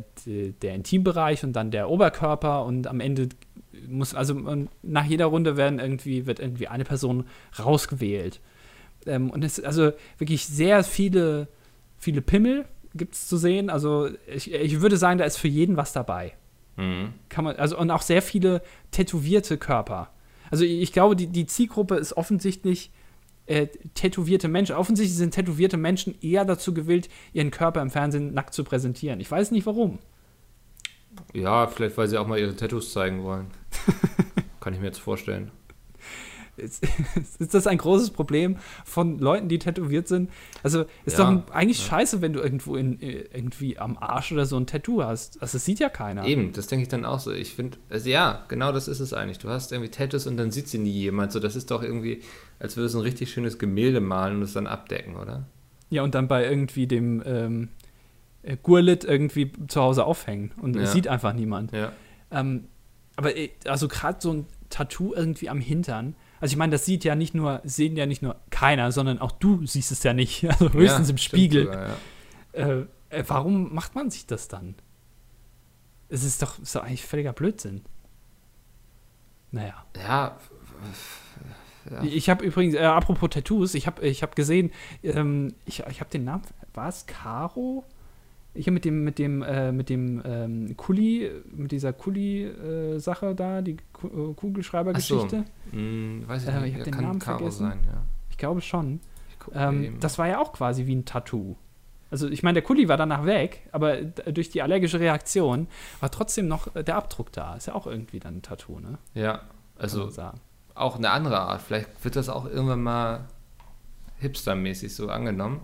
der Intimbereich und dann der Oberkörper und am Ende muss, also nach jeder Runde werden irgendwie, wird irgendwie eine Person rausgewählt. Ähm, und es ist also wirklich sehr viele, viele Pimmel gibt es zu sehen. Also ich, ich würde sagen, da ist für jeden was dabei. Mhm. Kann man, also und auch sehr viele tätowierte Körper. Also ich glaube, die, die Zielgruppe ist offensichtlich äh, tätowierte Menschen. Offensichtlich sind tätowierte Menschen eher dazu gewillt, ihren Körper im Fernsehen nackt zu präsentieren. Ich weiß nicht warum. Ja, vielleicht weil sie auch mal ihre Tattoos zeigen wollen. Kann ich mir jetzt vorstellen. Ist, ist, das ein großes Problem von Leuten, die tätowiert sind? Also ist ja, doch eigentlich ja. scheiße, wenn du irgendwo in, äh, irgendwie am Arsch oder so ein Tattoo hast. Also das sieht ja keiner. Eben, das denke ich dann auch so. Ich finde, also ja, genau das ist es eigentlich. Du hast irgendwie Tattoos und dann sieht sie nie jemand. So, das ist doch irgendwie, als würde es ein richtig schönes Gemälde malen und es dann abdecken, oder? Ja, und dann bei irgendwie dem ähm, äh, Gurlit irgendwie zu Hause aufhängen und ja. es sieht einfach niemand. Ja. Ähm, aber äh, also gerade so ein Tattoo irgendwie am Hintern, also ich meine, das sieht ja nicht nur, sehen ja nicht nur keiner, sondern auch du siehst es ja nicht. Also höchstens ja, im Spiegel. Sogar, ja. äh, äh, warum macht man sich das dann? Es ist doch, doch eigentlich völliger Blödsinn. Naja. Ja. ja. Ich habe übrigens, äh, apropos Tattoos, ich habe ich hab gesehen, ähm, ich, ich habe den Namen, war es Caro? Ich habe mit dem, mit dem, äh, mit dem ähm, Kuli, mit dieser Kuli-Sache da, die äh, Kugelschreiber-Geschichte. So. Hm, weiß ich äh, nicht, ich habe den Namen Karo vergessen. Sein, ja. Ich glaube schon. Ich ähm, das war ja auch quasi wie ein Tattoo. Also ich meine, der Kuli war danach weg, aber durch die allergische Reaktion war trotzdem noch der Abdruck da. Ist ja auch irgendwie dann ein Tattoo, ne? Ja, also auch eine andere Art. Vielleicht wird das auch irgendwann mal hipstermäßig so angenommen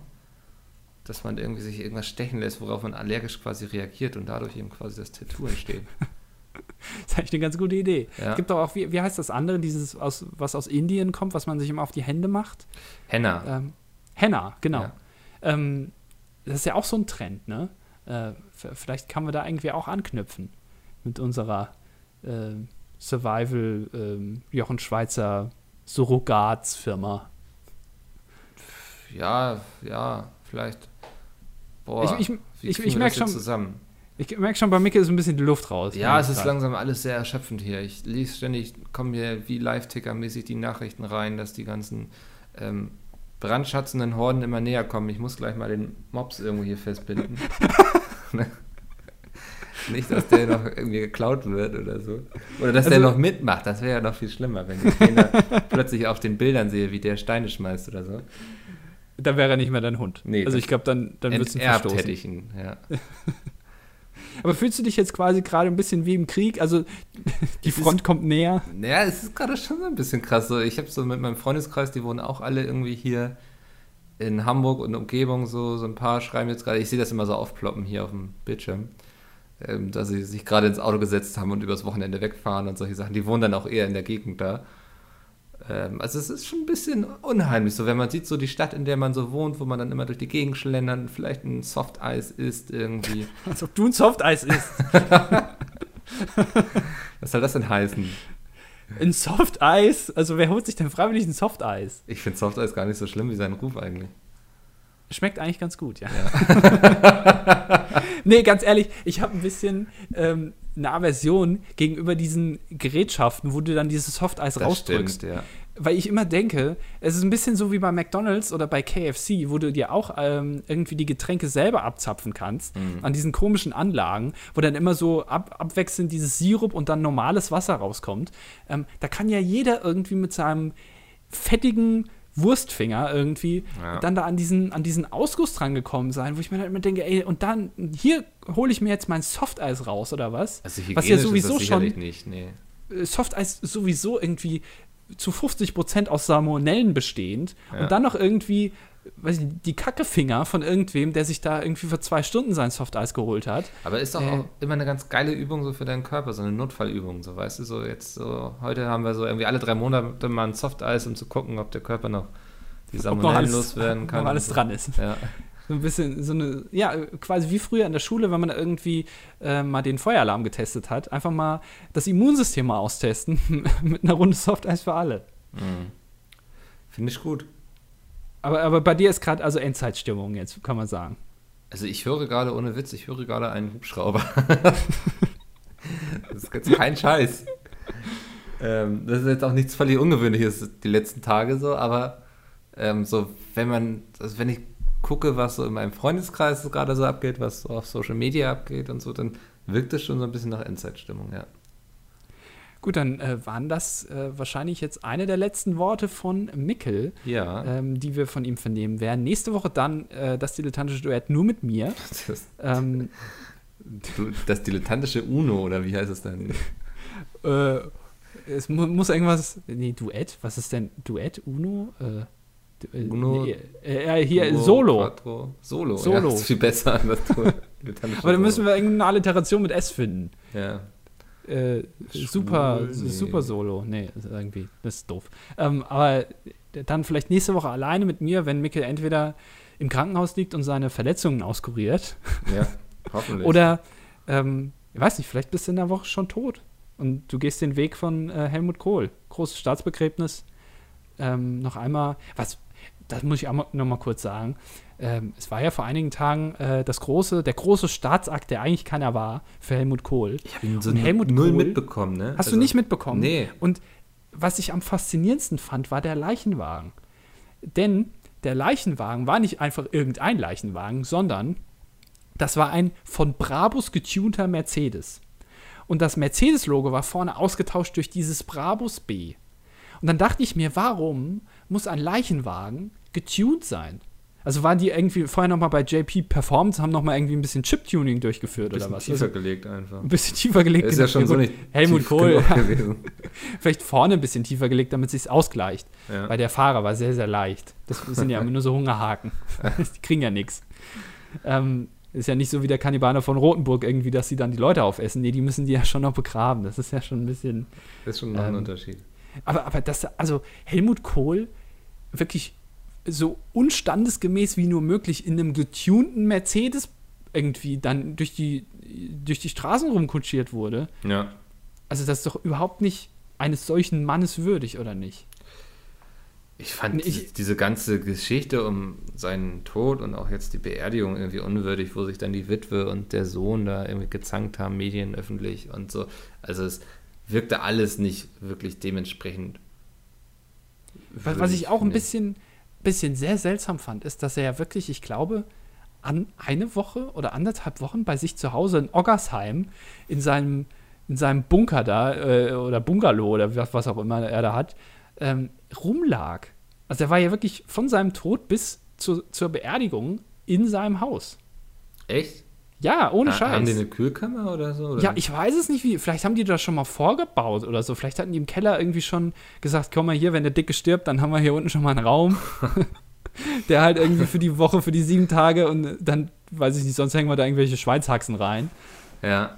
dass man irgendwie sich irgendwas stechen lässt, worauf man allergisch quasi reagiert und dadurch eben quasi das Tattoo entsteht. das ist eigentlich eine ganz gute Idee. Ja. Es gibt doch auch, wie, wie heißt das andere, dieses, aus, was aus Indien kommt, was man sich immer auf die Hände macht? Henna. Ähm, Henna, genau. Ja. Ähm, das ist ja auch so ein Trend, ne? Äh, vielleicht kann man da irgendwie auch anknüpfen mit unserer äh, Survival äh, Jochen Schweizer Surrogatsfirma. Ja, ja, vielleicht. Boah, ich, ich, ich, ich merke schon, zusammen? Ich merke schon, bei Micke ist ein bisschen die Luft raus. Ja, es ist grad. langsam alles sehr erschöpfend hier. Ich lese ständig, kommen hier wie Live-Ticker-mäßig die Nachrichten rein, dass die ganzen ähm, brandschatzenden Horden immer näher kommen. Ich muss gleich mal den Mops irgendwo hier festbinden. Nicht, dass der noch irgendwie geklaut wird oder so. Oder dass also, der noch mitmacht. Das wäre ja noch viel schlimmer, wenn ich den plötzlich auf den Bildern sehe, wie der Steine schmeißt oder so dann wäre er nicht mehr dein Hund. Nee, also ich glaube, dann, dann würdest du ihn verstoßen. hätte ich ihn, ja. Aber fühlst du dich jetzt quasi gerade ein bisschen wie im Krieg? Also die es Front ist, kommt näher? Naja, es ist gerade schon so ein bisschen krass. So, ich habe so mit meinem Freundeskreis, die wohnen auch alle irgendwie hier in Hamburg und Umgebung so, so ein paar schreiben jetzt gerade, ich sehe das immer so aufploppen hier auf dem Bildschirm, ähm, dass sie sich gerade ins Auto gesetzt haben und übers Wochenende wegfahren und solche Sachen. Die wohnen dann auch eher in der Gegend da. Ähm, also es ist schon ein bisschen unheimlich, so wenn man sieht, so die Stadt, in der man so wohnt, wo man dann immer durch die Gegend schlendert, vielleicht ein Softeis isst irgendwie. Als ob du ein Softeis isst. Was soll das denn heißen? Ein Softeis? Also wer holt sich denn freiwillig ein Softeis? Ich finde Softeis gar nicht so schlimm wie sein Ruf eigentlich. Schmeckt eigentlich ganz gut, ja. ja. nee, ganz ehrlich, ich habe ein bisschen eine Aversion gegenüber diesen Gerätschaften, wo du dann dieses Softeis das rausdrückst. Stimmt, ja. weil ich immer denke, es ist ein bisschen so wie bei McDonalds oder bei KFC, wo du dir auch ähm, irgendwie die Getränke selber abzapfen kannst, mhm. an diesen komischen Anlagen, wo dann immer so ab, abwechselnd dieses Sirup und dann normales Wasser rauskommt. Ähm, da kann ja jeder irgendwie mit seinem fettigen Wurstfinger irgendwie ja. dann da an diesen, an diesen Ausguss dran gekommen sein, wo ich mir halt immer denke, ey, und dann hier hole ich mir jetzt mein Softeis raus oder was? Also was ja sowieso schon nicht, nee. Äh, Softeis sowieso irgendwie zu 50 Prozent aus Salmonellen bestehend ja. und dann noch irgendwie weiß ich, die Kackefinger von irgendwem, der sich da irgendwie für zwei Stunden sein Softeis geholt hat. Aber ist doch äh, auch immer eine ganz geile Übung so für deinen Körper, so eine Notfallübung, so weißt du, so jetzt so, heute haben wir so irgendwie alle drei Monate mal ein Softeis, um zu gucken, ob der Körper noch die Salmonellen loswerden kann. Ob alles so. dran ist. Ja. So ein bisschen, so eine, ja, quasi wie früher in der Schule, wenn man irgendwie äh, mal den Feueralarm getestet hat, einfach mal das Immunsystem mal austesten mit einer Runde Softeis für alle. Mhm. Finde ich gut. Aber, aber bei dir ist gerade also Endzeitstimmung jetzt, kann man sagen. Also ich höre gerade, ohne Witz, ich höre gerade einen Hubschrauber. das ist jetzt kein Scheiß. Ähm, das ist jetzt auch nichts völlig Ungewöhnliches die letzten Tage so, aber ähm, so, wenn man, also wenn ich gucke, was so in meinem Freundeskreis gerade so abgeht, was so auf Social Media abgeht und so, dann wirkt es schon so ein bisschen nach Endzeitstimmung, ja. Gut, dann äh, waren das äh, wahrscheinlich jetzt eine der letzten Worte von Mickel, ja. ähm, die wir von ihm vernehmen werden. Nächste Woche dann äh, das dilettantische Duett nur mit mir. Das, ähm, das dilettantische Uno, oder wie heißt es denn? Äh, es mu muss irgendwas. Nee, Duett? Was ist denn Duett? Uno? Äh, äh, Uno. Nee, hier, Uno, Solo. Quattro. Solo. Solo. Ja, das ist viel besser. Aber dann müssen wir irgendeine Alliteration mit S finden. Ja. Äh, super, nee. super Solo. Nee, irgendwie, das ist doof. Ähm, aber dann vielleicht nächste Woche alleine mit mir, wenn Mikkel entweder im Krankenhaus liegt und seine Verletzungen auskuriert. Ja, hoffentlich. Oder, ähm, ich weiß nicht, vielleicht bist du in der Woche schon tot. Und du gehst den Weg von äh, Helmut Kohl. Großes Staatsbegräbnis. Ähm, noch einmal, was, das muss ich auch noch mal kurz sagen ähm, es war ja vor einigen Tagen äh, das große, der große Staatsakt, der eigentlich keiner war, für Helmut Kohl. Ich habe so Helmut null Kohl, mitbekommen, ne? Hast also, du nicht mitbekommen? Nee. Und was ich am faszinierendsten fand, war der Leichenwagen. Denn der Leichenwagen war nicht einfach irgendein Leichenwagen, sondern das war ein von Brabus getunter Mercedes. Und das Mercedes-Logo war vorne ausgetauscht durch dieses Brabus B. Und dann dachte ich mir, warum muss ein Leichenwagen getuned sein? Also waren die irgendwie vorher noch mal bei JP Performance, haben noch mal irgendwie ein bisschen Chip-Tuning durchgeführt oder was? tiefer also, gelegt einfach. Ein bisschen tiefer gelegt. Ist ja schon so nicht Helmut Kohl. Vielleicht vorne ein bisschen tiefer gelegt, damit es sich ausgleicht. Ja. Weil der Fahrer war sehr, sehr leicht. Das sind ja immer nur so Hungerhaken. die kriegen ja nichts. Ähm, ist ja nicht so wie der Kannibale von Rothenburg irgendwie, dass sie dann die Leute aufessen. Nee, die müssen die ja schon noch begraben. Das ist ja schon ein bisschen. Das ist schon noch ähm, ein Unterschied. Aber, aber das, also Helmut Kohl wirklich so unstandesgemäß wie nur möglich in einem getunten Mercedes irgendwie dann durch die, durch die Straßen rumkutschiert wurde. Ja. Also das ist doch überhaupt nicht eines solchen Mannes würdig, oder nicht? Ich fand ich, diese ganze Geschichte um seinen Tod und auch jetzt die Beerdigung irgendwie unwürdig, wo sich dann die Witwe und der Sohn da irgendwie gezankt haben, medienöffentlich und so. Also es wirkte alles nicht wirklich dementsprechend. Was ich auch ein bisschen, bisschen sehr seltsam fand, ist, dass er ja wirklich, ich glaube, an eine Woche oder anderthalb Wochen bei sich zu Hause in Oggersheim in seinem, in seinem Bunker da äh, oder Bungalow oder was, was, auch immer er da hat, ähm, rumlag. Also er war ja wirklich von seinem Tod bis zu, zur Beerdigung in seinem Haus. Echt? Ja, ohne ha, Scheiß. Haben die eine Kühlkammer oder so? Oder? Ja, ich weiß es nicht, wie. Vielleicht haben die das schon mal vorgebaut oder so. Vielleicht hatten die im Keller irgendwie schon gesagt: komm mal hier, wenn der Dicke stirbt, dann haben wir hier unten schon mal einen Raum. der halt irgendwie für die Woche, für die sieben Tage und dann, weiß ich nicht, sonst hängen wir da irgendwelche Schweinshaxen rein. Ja.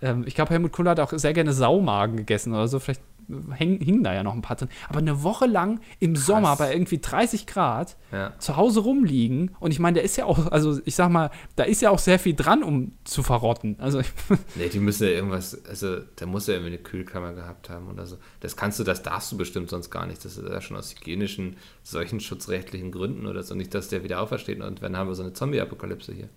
Ähm, ich glaube, Helmut Kohl hat auch sehr gerne Saumagen gegessen oder so. Vielleicht hängen, hingen da ja noch ein paar drin. Aber eine Woche lang im Krass. Sommer bei irgendwie 30 Grad ja. zu Hause rumliegen. Und ich meine, der ist ja auch, also ich sag mal, da ist ja auch sehr viel dran, um zu verrotten. Also nee, die müssen ja irgendwas, also der muss ja irgendwie eine Kühlkammer gehabt haben oder so. Das kannst du, das darfst du bestimmt sonst gar nicht. Das ist ja schon aus hygienischen, solchen schutzrechtlichen Gründen oder so. Nicht, dass der wieder aufersteht und dann haben wir so eine Zombie-Apokalypse hier.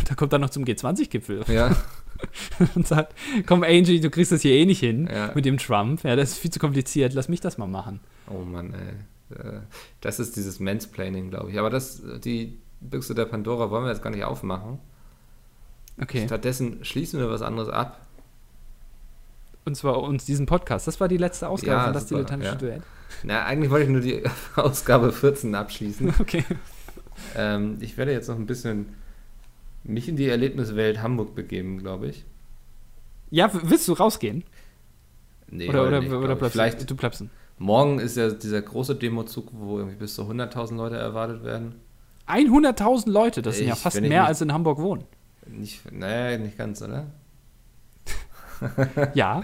Da kommt dann noch zum G20-Gipfel. Ja. und sagt, komm Angie, du kriegst das hier eh nicht hin ja. mit dem Trump. Ja, das ist viel zu kompliziert, lass mich das mal machen. Oh Mann, ey. Äh, das ist dieses Mansplaining, glaube ich. Aber das, die Büchse der Pandora wollen wir jetzt gar nicht aufmachen. Okay. Stattdessen schließen wir was anderes ab. Und zwar uns diesen Podcast. Das war die letzte Ausgabe Ja, von das super, dilettantische ja. Duett. Na, eigentlich wollte ich nur die Ausgabe 14 abschließen. Okay. ähm, ich werde jetzt noch ein bisschen mich in die Erlebniswelt Hamburg begeben, glaube ich. Ja, willst du rausgehen? Nee, oder oder, nicht, oder ich. bleibst Vielleicht du? Bleibst. morgen ist ja dieser große Demozug, wo irgendwie bis zu 100.000 Leute erwartet werden. 100.000 Leute, das sind ja Ich- fast ich mehr nicht- als in Hamburg wohnen. Nicht, naja, nicht ganz, oder? Ja.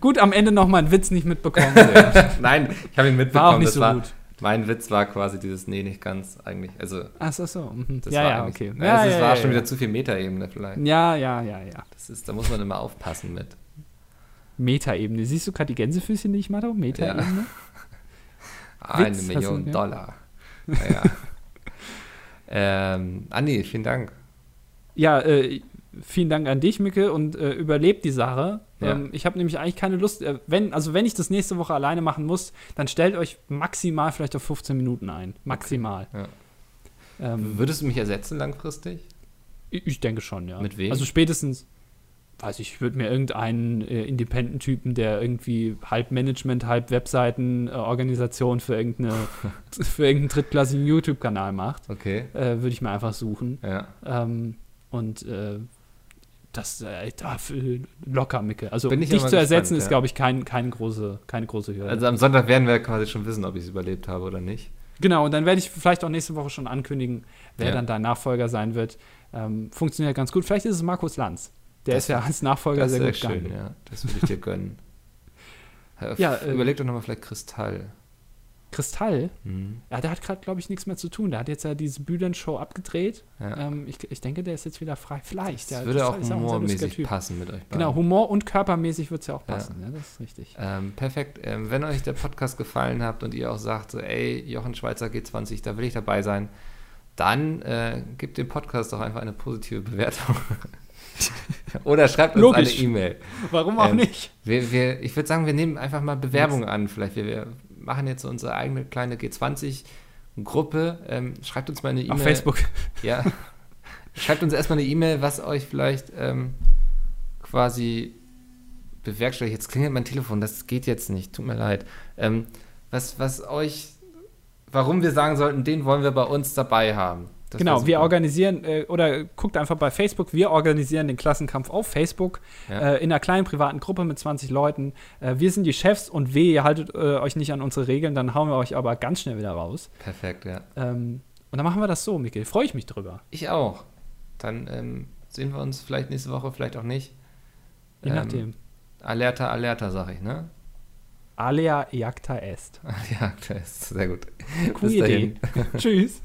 Gut, am Ende noch mal einen Witz nicht mitbekommen. Nein, ich habe ihn mitbekommen. War auch nicht das so war, gut. Mein Witz war quasi dieses Nee, nicht ganz eigentlich. Also, Ach so, so. Mhm. das Ja, war ja, okay. Ja, Ja, das ja, war schon wieder zu viel Metaebene vielleicht. Ja, ja, ja, ja. Das ist, da muss man immer aufpassen mit. Metaebene. Siehst du gerade die Gänsefüßchen, die ich mache? Metaebene? Eine Witz, du- Million ja. Dollar. Naja. ähm, Andi, vielen Dank. Ja, äh, vielen Dank an dich, Micke, und äh, überlebt die Sache. Ja. Ähm, ich habe nämlich eigentlich keine Lust, äh, wenn, also wenn ich das nächste Woche alleine machen muss, dann stellt euch maximal vielleicht auf 15 Minuten ein. Maximal. Ja. Ähm, Würdest du mich ersetzen langfristig? ich, ich denke schon, ja. Mit wem? Also spätestens, weiß ich, ich würde mir irgendeinen äh, Independent-Typen, der irgendwie halb Management, halb Webseiten-Organisation für, irgendeine, für irgendeinen drittklassigen YouTube-Kanal macht, Okay. äh, würde ich mir einfach suchen. Ja. Ähm, und äh, das äh, dafür locker, Micke. Also dich zu ersetzen gespannt, ist, ja. glaube ich, kein, keine, große, keine große Hürde. Also am Sonntag werden wir quasi schon wissen, ob ich es überlebt habe oder nicht. genau, und dann werde ich vielleicht auch nächste Woche schon ankündigen, wer Ja. dann dein Nachfolger sein wird. Ähm, funktioniert ganz gut. Vielleicht ist es Markus Lanz. Der Das- ist ja als Nachfolger sehr gut schön, gegangen. ja. Das würde ich dir gönnen. Ja, äh, Überleg doch nochmal vielleicht Kristall. Kristall, Mhm. ja, der hat gerade, glaube ich, nichts mehr zu tun. Der hat jetzt ja diese Bühlen-Show abgedreht. Ja. Ähm, ich, ich denke, der ist jetzt wieder frei. Vielleicht. das ja, würde auch Kristall humormäßig Typ. passen mit euch beiden. Genau, Humor und körpermäßig wird es ja auch passen. Ja. das ist richtig. Ähm, perfekt. Ähm, wenn euch der Podcast gefallen hat und ihr auch sagt, so, ey, Jochen Schweizer G20, da will ich dabei sein, dann äh, gebt dem Podcast doch einfach eine positive Bewertung. Oder schreibt uns Logisch. eine E-Mail. Warum auch Ähm, nicht? Wir, wir, ich würde sagen, wir nehmen einfach mal Bewerbungen an. Vielleicht wir, wir machen jetzt unsere eigene kleine G20-Gruppe. Ähm, schreibt uns mal eine E-Mail. Auf Facebook. Ja. Schreibt uns erstmal eine E-Mail, was euch vielleicht ähm, quasi bewerkstelligt. Jetzt klingelt mein Telefon, das geht jetzt nicht, tut mir leid. Ähm, was, was euch, warum wir sagen sollten, den wollen wir bei uns dabei haben. Das genau, wir organisieren, äh, oder guckt einfach bei Facebook, wir organisieren den Klassenkampf auf Facebook Ja. äh, in einer kleinen privaten Gruppe mit 20 Leuten. Äh, wir sind die Chefs und weh, ihr haltet äh, euch nicht an unsere Regeln, dann hauen wir euch aber ganz schnell wieder raus. Perfekt, ja. Ähm, und dann machen wir das so, Mikkel. Freue ich mich drüber. Ich auch. Dann ähm, sehen wir uns vielleicht nächste Woche, vielleicht auch nicht. Je Ähm, nachdem. Alerta, alerta, sag ich, ne? Alea jacta est. Ja, das ist sehr gut. Coole. Idee. Tschüss.